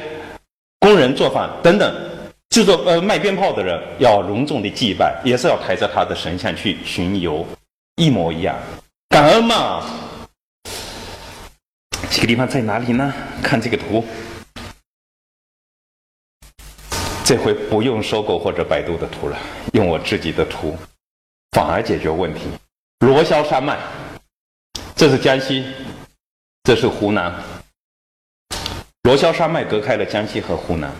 工人、作坊等等，制作呃卖鞭炮的人要隆重的祭拜，也是要抬着他的神像去巡游，一模一样。感恩嘛。这个地方在哪里呢？看这个图，这回不用搜狗或者百度的图了，用我自己的图。反而解决问题。罗霄山脉，这是江西，这是湖南。罗霄山脉隔开了江西和湖南。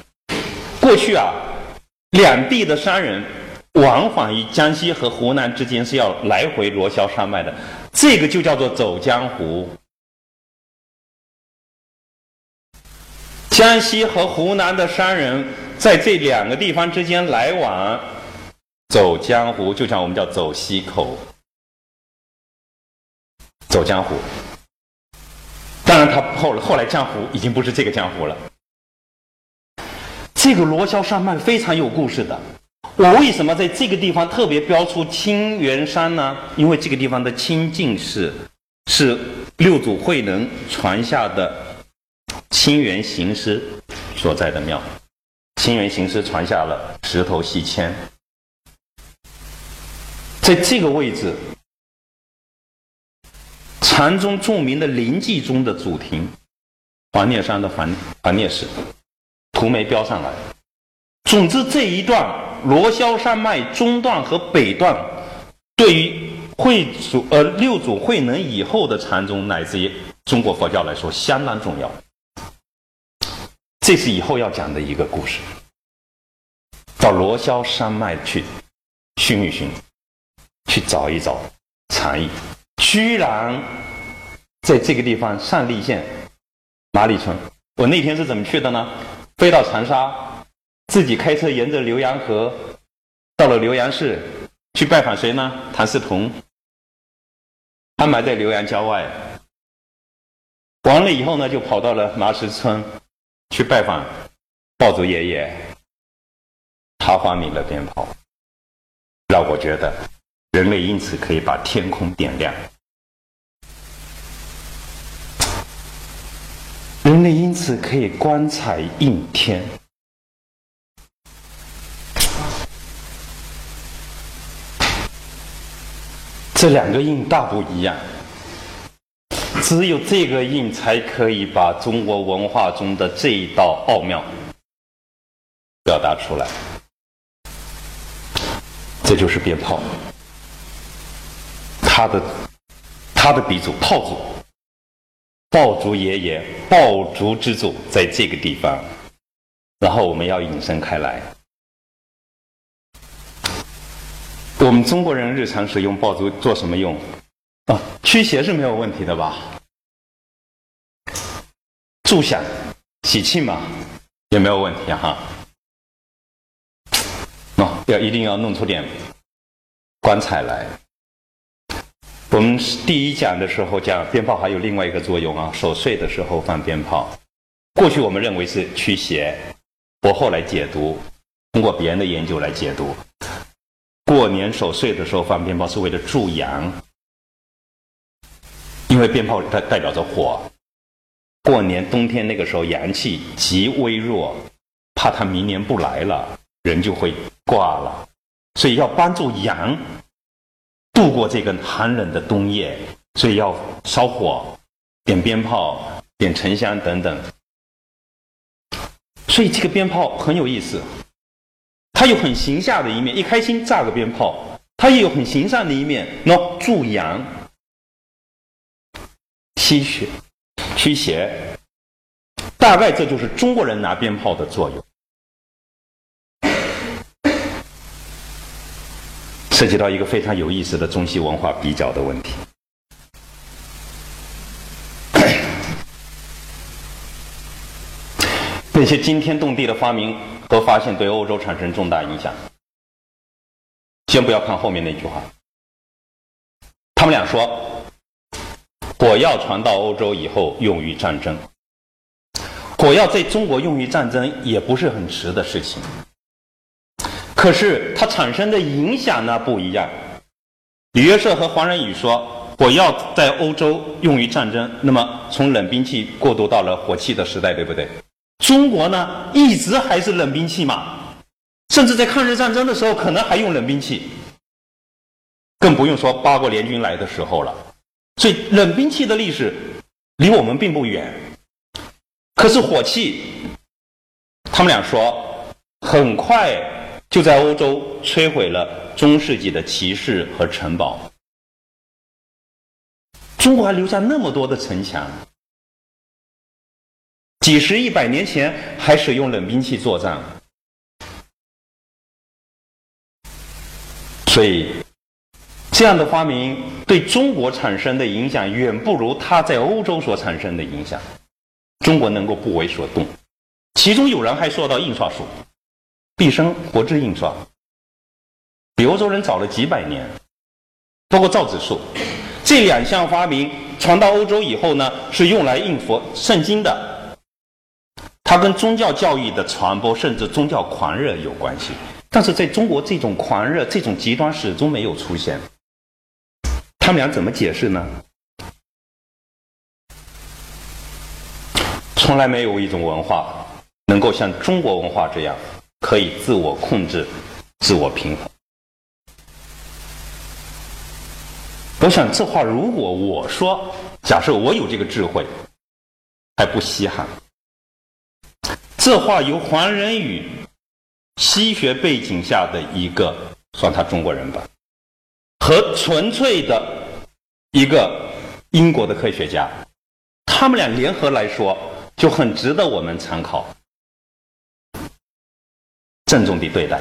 过去啊，两地的商人往返于江西和湖南之间是要来回罗霄山脉的，这个就叫做走江湖。江西和湖南的商人在这两个地方之间来往。走江湖，就像我们叫走西口，走江湖。当然，他后后来江湖已经不是这个江湖了。这个罗霄山脉非常有故事的。我为什么在这个地方特别标出清源山呢？因为这个地方的清净寺是六祖慧能传下的清源行师所在的庙。清源行师传下了石头细签。在这个位置，禅宗著名的临济宗的祖庭，黄念山的黄黄念寺，图没标上来。总之，这一段罗霄山脉中段和北段，对于慧祖呃六祖慧能以后的禅宗，乃至于中国佛教来说相当重要。这是以后要讲的一个故事，到罗霄山脉去寻一寻，去找一找禅意，居然在这个地方上栗县马里村。我那天是怎么去的呢？飞到长沙，自己开车沿着浏阳河，到了浏阳市，去拜访谁呢？谭嗣同，安埋在浏阳郊外。完了以后呢，就跑到了麻石村。去拜访爆竹爷爷，他发明了鞭炮，让我觉得人类因此可以把天空点亮，人类因此可以观彩映天。这两个印大不一样。只有这个印才可以把中国文化中的这一道奥妙表达出来。这就是鞭炮，他的他的鼻祖炮祖，爆竹爷爷，爆竹之祖在这个地方。然后我们要引申开来，我们中国人日常使用爆竹做什么用？啊，驱邪是没有问题的吧？助祥、喜庆嘛，也没有问题哈。哦，要一定要弄出点光彩来。我们第一讲的时候讲鞭炮还有另外一个作用啊，守岁的时候放鞭炮。过去我们认为是驱邪，我后来解读，通过别人的研究来解读，过年守岁的时候放鞭炮是为了助阳。因为鞭炮它代表着火，过年冬天那个时候阳气极微弱，怕他明年不来了，人就会挂了，所以要帮助阳度过这个寒冷的冬夜，所以要烧火、点鞭炮、点沉香等等。所以这个鞭炮很有意思，它有很形象的一面，一开心炸个鞭炮；它也有很形象的一面，喏，助阳。吸血、驱邪，大概这就是中国人拿鞭炮的作用。涉及到一个非常有意思的中西文化比较的问题。那些惊天动地的发明和发现对欧洲产生重大影响。先不要看后面那句话，他们俩说。火药传到欧洲以后，用于战争。火药在中国用于战争也不是很迟的事情，可是它产生的影响呢不一样。李约瑟和黄仁宇说，火药在欧洲用于战争，那么从冷兵器过渡到了火器的时代，对不对？中国呢，一直还是冷兵器嘛，甚至在抗日战争的时候，可能还用冷兵器，更不用说八国联军来的时候了。所以冷兵器的历史离我们并不远，可是火器，他们俩说很快就在欧洲摧毁了中世纪的骑士和城堡。中国还留下那么多的城墙，几十一百年前还使用冷兵器作战，所以。这样的发明对中国产生的影响远不如它在欧洲所产生的影响。中国能够不为所动，其中有人还说到印刷术，毕生活字印刷，比欧洲人早了几百年。包括造纸术，这两项发明传到欧洲以后呢，是用来印佛圣经的。它跟宗教教育的传播，甚至宗教狂热有关系。但是在中国，这种狂热、这种极端始终没有出现。他们俩怎么解释呢？从来没有一种文化能够像中国文化这样可以自我控制、自我平衡。我想这话如果我说，假设我有这个智慧，还不稀罕。这话由黄仁宇西学背景下的一个，算他中国人吧。和纯粹的一个英国的科学家他们俩联合来说，就很值得我们参考，郑重地对待。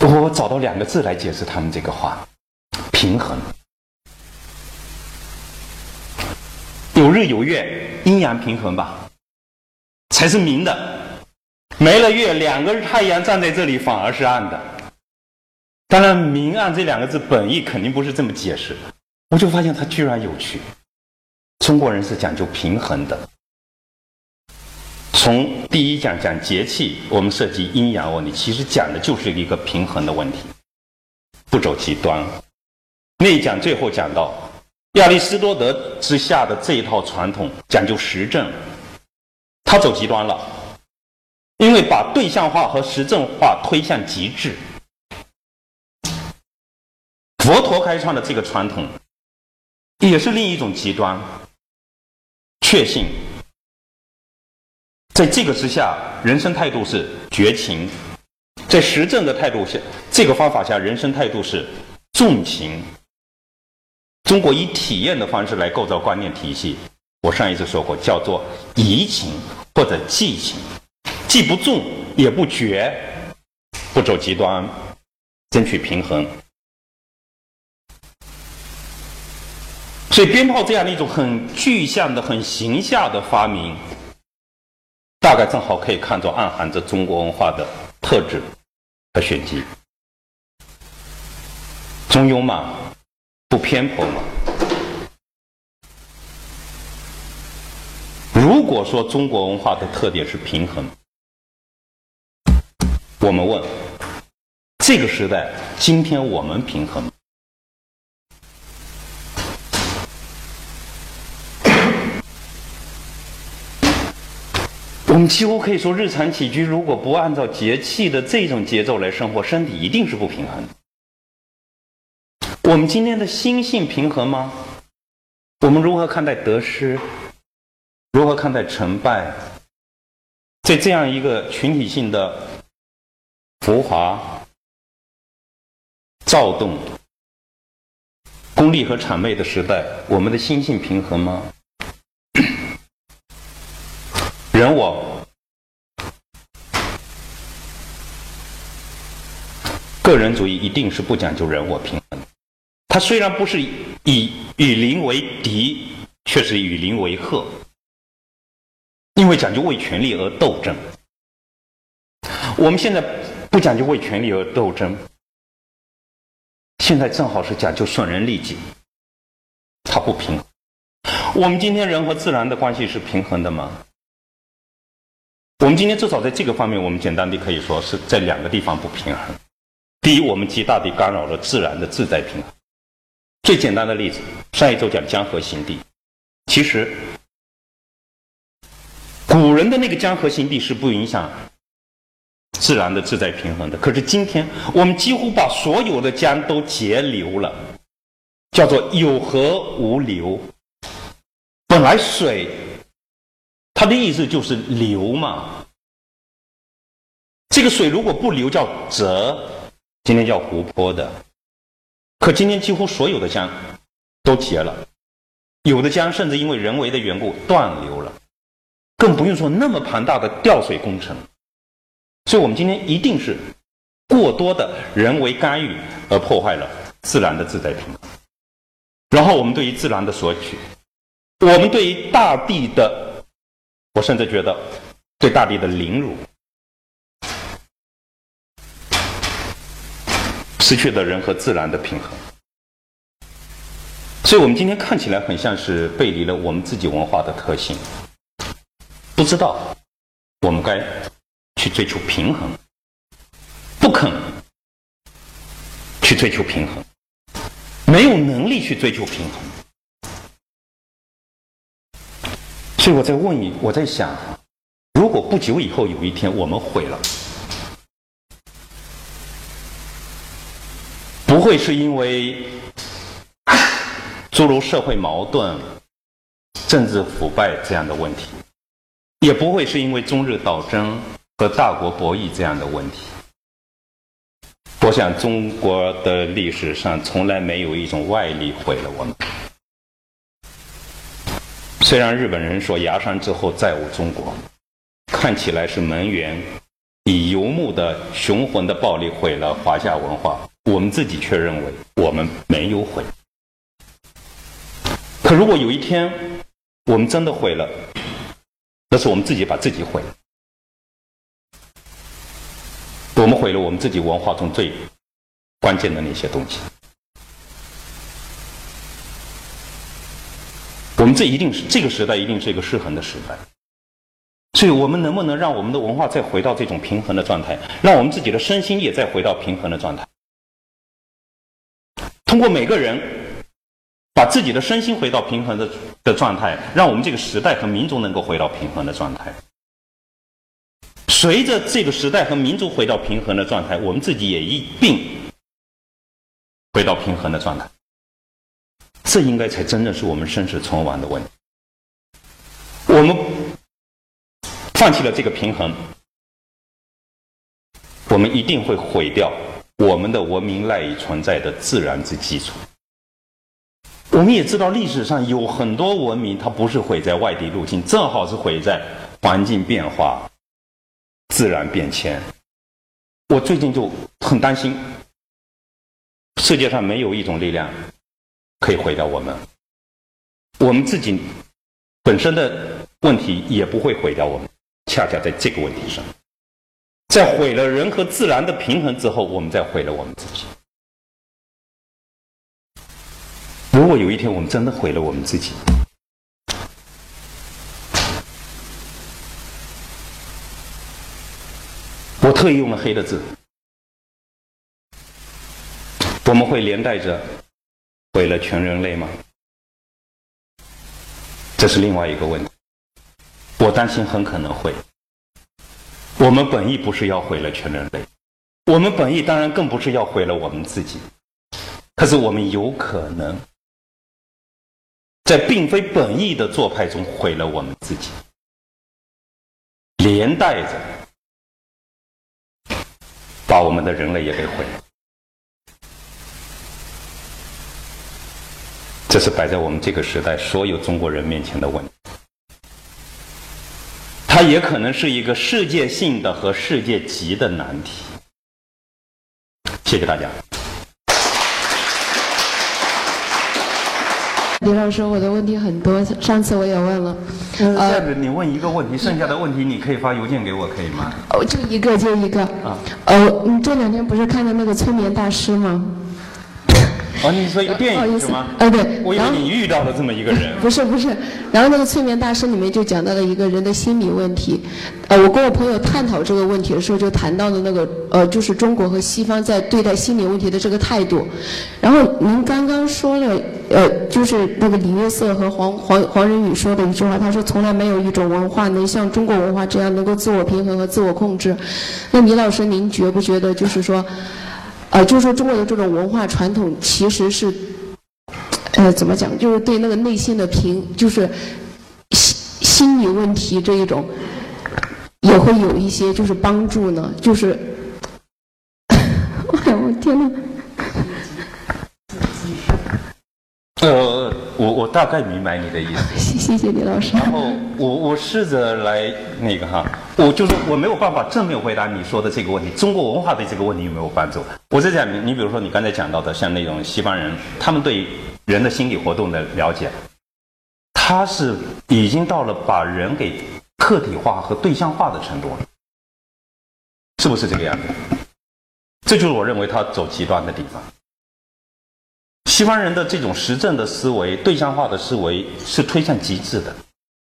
我找到两个字来解释他们这个话：平衡。有日有月，阴阳平衡吧，才是明的。没了月，两个太阳站在这里反而是暗的。当然，“明暗”这两个字本意肯定不是这么解释。我就发现它居然有趣。中国人是讲究平衡的。从第一讲讲节气，我们涉及阴阳问题，其实讲的就是一个平衡的问题，不走极端。那一讲最后讲到亚里士多德之下的这一套传统讲究实证，他走极端了，因为把对象化和实证化推向极致。佛陀开创的这个传统也是另一种极端，确信。在这个之下，人生态度是绝情；在实证的态度下，这个方法下，人生态度是重情。中国以体验的方式来构造观念体系，我上一次说过，叫做移情或者记性，既不重也不绝，不走极端，争取平衡。所以，鞭炮这样的一种很具象的、很形象的发明。大概正好可以看作暗含着中国文化的特质和玄机。中庸嘛，不偏颇嘛。如果说中国文化的特点是平衡，我们问：这个时代，今天我们平衡？我们几乎可以说，日常起居如果不按照节气的这种节奏来生活，身体一定是不平衡。我们今天的心性平衡吗？我们如何看待得失？如何看待成败？在这样一个群体性的浮华、躁动、功利和谄媚的时代，我们的心性平衡吗？人我个人主义一定是不讲究人我平衡。它虽然不是以与邻为敌，却是与邻为壑。因为讲究为权力而斗争。我们现在不讲究为权力而斗争，现在正好是讲究损人利己，它不平衡。我们今天人和自然的关系是平衡的吗？我们今天至少在这个方面，我们简单的可以说是在两个地方不平衡。第一，我们极大地干扰了自然的自在平衡。最简单的例子，上一周讲江河行地，其实古人的那个江河行地是不影响自然的自在平衡的。可是今天我们几乎把所有的江都截流了，叫做有河无流。本来水。它的意思就是流嘛，这个水如果不流叫泽，今天叫湖泊的。可今天几乎所有的江都结了，有的江甚至因为人为的缘故断流，更不用说那么庞大的调水工程。所以我们今天一定是过多的人为干预而破坏了自然的自在平衡。然后我们对于自然的索取，我们对于大地的。我甚至觉得，对大地的凌辱，失去了人和自然的平衡。所以我们今天看起来很像是背离了我们自己文化的特性，不知道我们该去追求平衡，不肯去追求平衡，没有能力去追求平衡。所以我在问你，我在想，如果不久以后有一天我们毁了，不会是因为诸如社会矛盾、政治腐败这样的问题，也不会是因为中日岛争和大国博弈这样的问题。我想中国的历史上从来没有一种外力毁了我们。虽然日本人说崖山之后再无中国，看起来是门源以游牧的雄浑的暴力毁了华夏文化，我们自己却认为我们没有毁。可如果有一天我们真的毁了，那是我们自己把自己毁了。我们毁了我们自己文化中最关键的那些东西。我们这一定是这个时代，一定是一个失衡的时代。所以我们能不能让我们的文化再回到这种平衡的状态，让我们自己的身心也再回到平衡的状态？通过每个人把自己的身心回到平衡的的状态，让我们这个时代和民族能够回到平衡的状态。随着这个时代和民族回到平衡的状态，我们自己也一并回到平衡的状态。这应该才真正是我们生死存亡的问题。我们放弃了这个平衡，我们一定会毁掉我们的文明赖以存在的自然之基础。我们也知道，历史上有很多文明，它不是毁在外地入侵，正好是毁在环境变化。自然变迁，我最近就很担心，世界上没有一种力量可以毁掉我们，我们自己本身的问题也不会毁掉我们。恰恰在这个问题上，在毁了人和自然的平衡之后，我们再毁了我们自己。如果有一天我们真的毁了我们自己，我特意用了黑的字，我们会连带着毁了全人类吗？这是另外一个问题。我担心很可能会。我们本意不是要毁了全人类，我们本意当然更不是要毁了我们自己。可是我们有可能在并非本意的做派中毁了我们自己，连带着。把我们的人类也给毁了，这是摆在我们这个时代所有中国人面前的问题。它也可能是一个世界性的和世界级的难题。谢谢大家。李老师，我的问题很多，上次我也问了。这样子，你问一个问题，剩下的问题你可以发邮件给我，可以吗？哦，就一个，就一个。啊。呃，你这两天不是看的那个催眠大师吗？哦，你说一个电影是吗？呃，对。我以为你遇到了这么一个人。不是不是，然后那个催眠大师里面就讲到了一个人的心理问题。呃，我跟我朋友探讨这个问题的时候，就谈到了那个呃，就是中国和西方在对待心理问题的这个态度。然后您刚刚说了，呃，就是那个李约瑟和黄黄黄仁宇说的一句话，他说从来没有一种文化能像中国文化这样能够自我平衡和自我控制。那李老师，您觉不觉得就是说？呃，就是说中国的这种文化传统其实是，呃，怎么讲？就是对那个内心的平，就是心心理问题这一种，也会有一些就是帮助呢。就是，哎呀，我天呐！呃，我我大概明白你的意思。谢谢谢李老师。然后我我试着来那个哈，我就是我没有办法正面回答你说的这个问题。中国文化对这个问题有没有帮助？我在讲你，你比如说你刚才讲到的，像那种西方人，他们对人的心理活动的了解，他是已经到了把人给客体化和对象化的程度了，是不是这个样子？这就是我认为他走极端的地方。西方人的这种实证的思维、对象化的思维是推向极致的，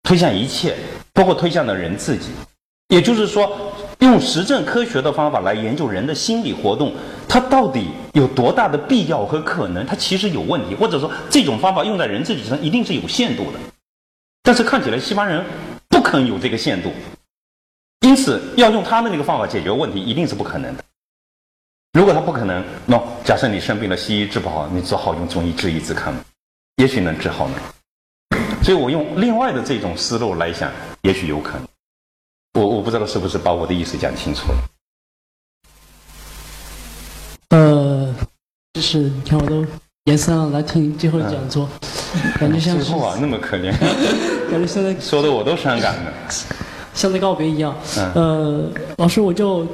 推向一切，包括推向了人自己。也就是说，用实证科学的方法来研究人的心理活动，它到底有多大的必要和可能？它其实有问题，或者说这种方法用在人自己身上一定是有限度的。但是看起来西方人不肯有这个限度，因此要用他的那个方法解决问题，一定是不可能的。如果他不可能，那假设你生病了，西医治不好，你只好用中医治一治看，也许能治好呢。所以我用另外的这种思路来想，也许有可能。我我不知道是不是把我的意思讲清楚了。呃，就是你看我都颜色了来听最后的讲座，感觉像是最后啊，那么可怜，感觉现在说的我都伤感了。像在告别一样。嗯呃，老师，我就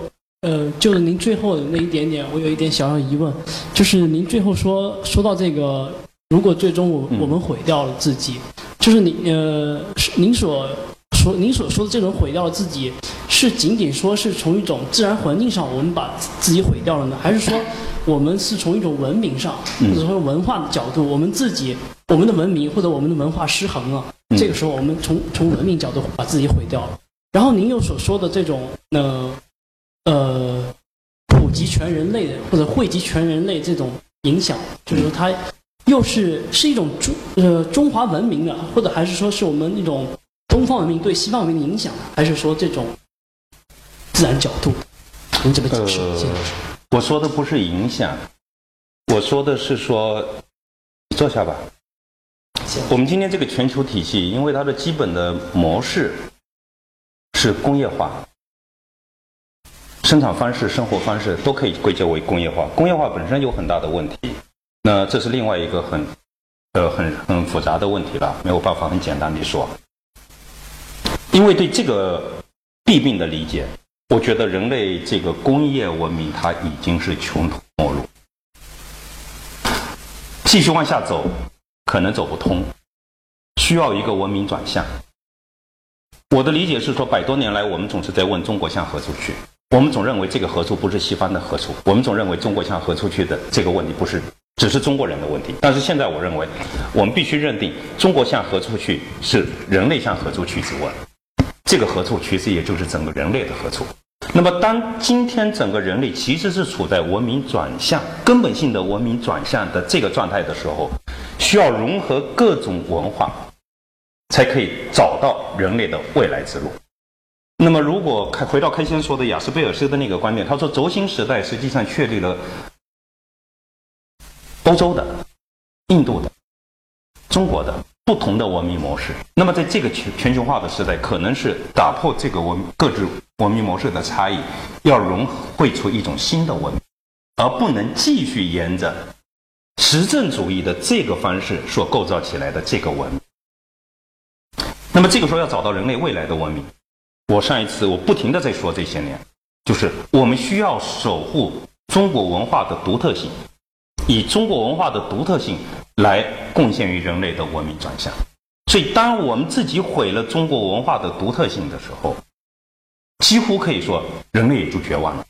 呃，就是您最后的那一点点，我有一点小小疑问，就是您最后说说到这个，如果最终我嗯我们毁掉了自己，就是您呃，是您所说您所说的这种毁掉了自己，是仅仅说是从一种自然环境上我们把自自己毁掉了呢，还是说我们是从一种文明上嗯或者说文化的角度，我们自己我们的文明或者我们的文化失衡了？嗯这个时候，我们从从文明角度把自己毁掉了。然后您又所说的这种呃呃普及全人类的或者惠及全人类这种影响，就是说它又是是一种中呃中华文明的，或者还是说是我们一种东方文明对西方文明的影响，还是说这种自然角度？您怎么解释？呃谢谢。我说的不是影响，我说的是说，坐下吧。我们今天这个全球体系，因为它的基本的模式是工业化，生产方式、生活方式都可以归结为工业化。工业化本身有很大的问题，那这是另外一个很呃很很复杂的问题了，没有办法很简单地说。因为对这个弊病的理解，我觉得人类这个工业文明它已经是穷途末路，继续往下走可能走不通，需要一个文明转向。我的理解是说，百多年来我们总是在问中国向何处去，我们总认为这个何处不是西方的何处，我们总认为中国向何处去的这个问题不是只是中国人的问题。但是现在我认为，我们必须认定中国向何处去是人类向何处去之问。这个何处其实也就是整个人类的何处。那么，当今天整个人类其实是处在文明转向、根本性的文明转向的这个状态的时候，需要融合各种文化，才可以找到人类的未来之路。那么，如果开回到开先说的雅斯贝尔斯的那个观点，他说轴心时代实际上确立了欧洲的、印度的、中国的不同的文明模式。那么，在这个全全球化的时代，可能是打破这个文各自文明模式的差异，要融汇出一种新的文明，而不能继续沿着实证主义的这个方式所构造起来的这个文明。那么，这个时候要找到人类未来的文明，我上一次我不停的在说这些年，就是我们需要守护中国文化的独特性，以中国文化的独特性来贡献于人类的文明转向。所以，当我们自己毁了中国文化的独特性的时候，几乎可以说人类也就绝望了。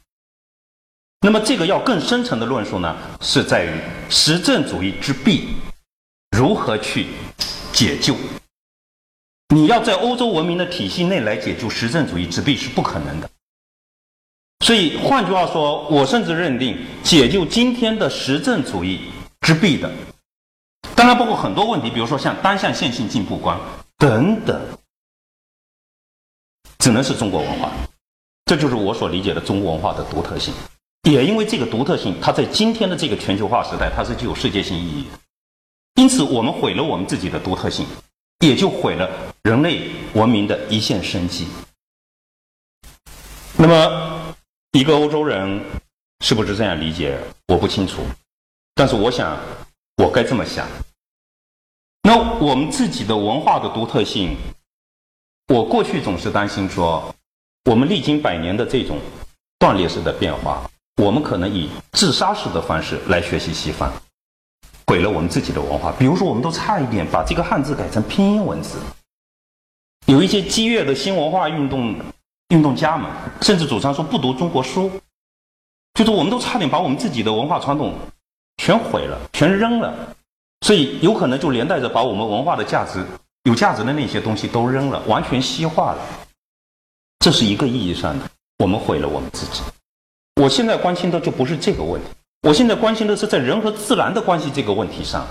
那么，这个要更深层的论述呢，是在于实证主义之弊如何去解救。你要在欧洲文明的体系内来解救实证主义之弊是不可能的。所以，换句话说，我甚至认定解救今天的实证主义之弊的，当然包括很多问题，比如说像单向线性进步观等等，只能是中国文化。这就是我所理解的中国文化的独特性。也因为这个独特性，它在今天的这个全球化时代，它是具有世界性意义的。因此，我们毁了我们自己的独特性，也就毁了人类文明的一线生机。那么，一个欧洲人是不是这样理解？我不清楚，但是我想，我该这么想。那我们自己的文化的独特性，我过去总是担心说，我们历经百年的这种断裂式的变化，我们可能以自杀式的方式来学习西方，毁了我们自己的文化。比如说，我们都差一点把这个汉字改成拼音文字。有一些激越的新文化运动运动家们，甚至主张说不读中国书，就是我们都差点把我们自己的文化传统全毁了，全扔了。所以有可能就连带着把我们文化的价值、有价值的那些东西都扔了，完全西化了。这是一个意义上的，我们毁了我们自己。我现在关心的就不是这个问题，我现在关心的是在人和自然的关系这个问题上，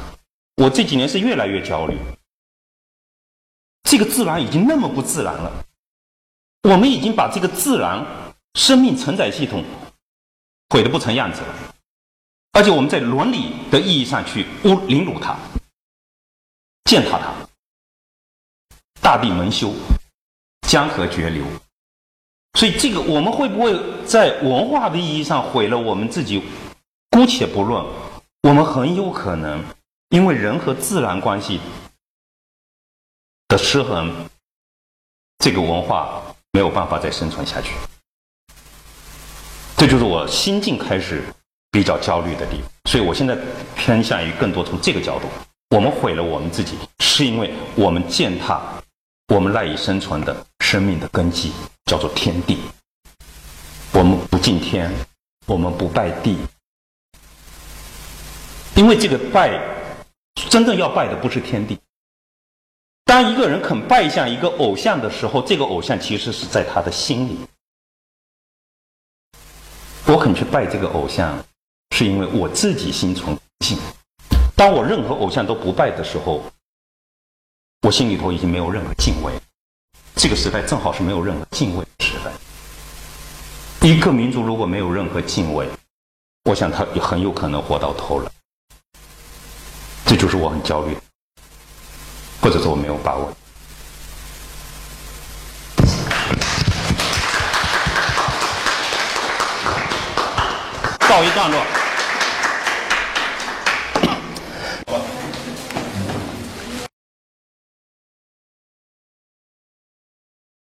我这几年是越来越焦虑。这个自然已经那么不自然了，我们已经把这个自然生命承载系统毁得不成样子了。而且我们在伦理的意义上去侮凌辱它、践踏它，大地蒙羞，江河绝流。所以，这个我们会不会在文化的意义上毁了我们自己姑且不论，我们很有可能因为人和自然关系的失衡，这个文化没有办法再生存下去。这就是我心境开始比较焦虑的地方，所以我现在偏向于更多从这个角度，我们毁了我们自己，是因为我们践踏我们赖以生存的生命的根基，叫做天地。我们不敬天，我们不拜地，因为这个拜，真正要拜的不是天地。当一个人肯拜向一个偶像的时候，这个偶像其实是在他的心里。我肯去拜这个偶像，是因为我自己心存敬。当我任何偶像都不拜的时候，我心里头已经没有任何敬畏。这个时代正好是没有任何敬畏的时代。一个民族如果没有任何敬畏，我想他也很有可能活到头了。这就是我很焦虑，或者说我没有把握。告一段落。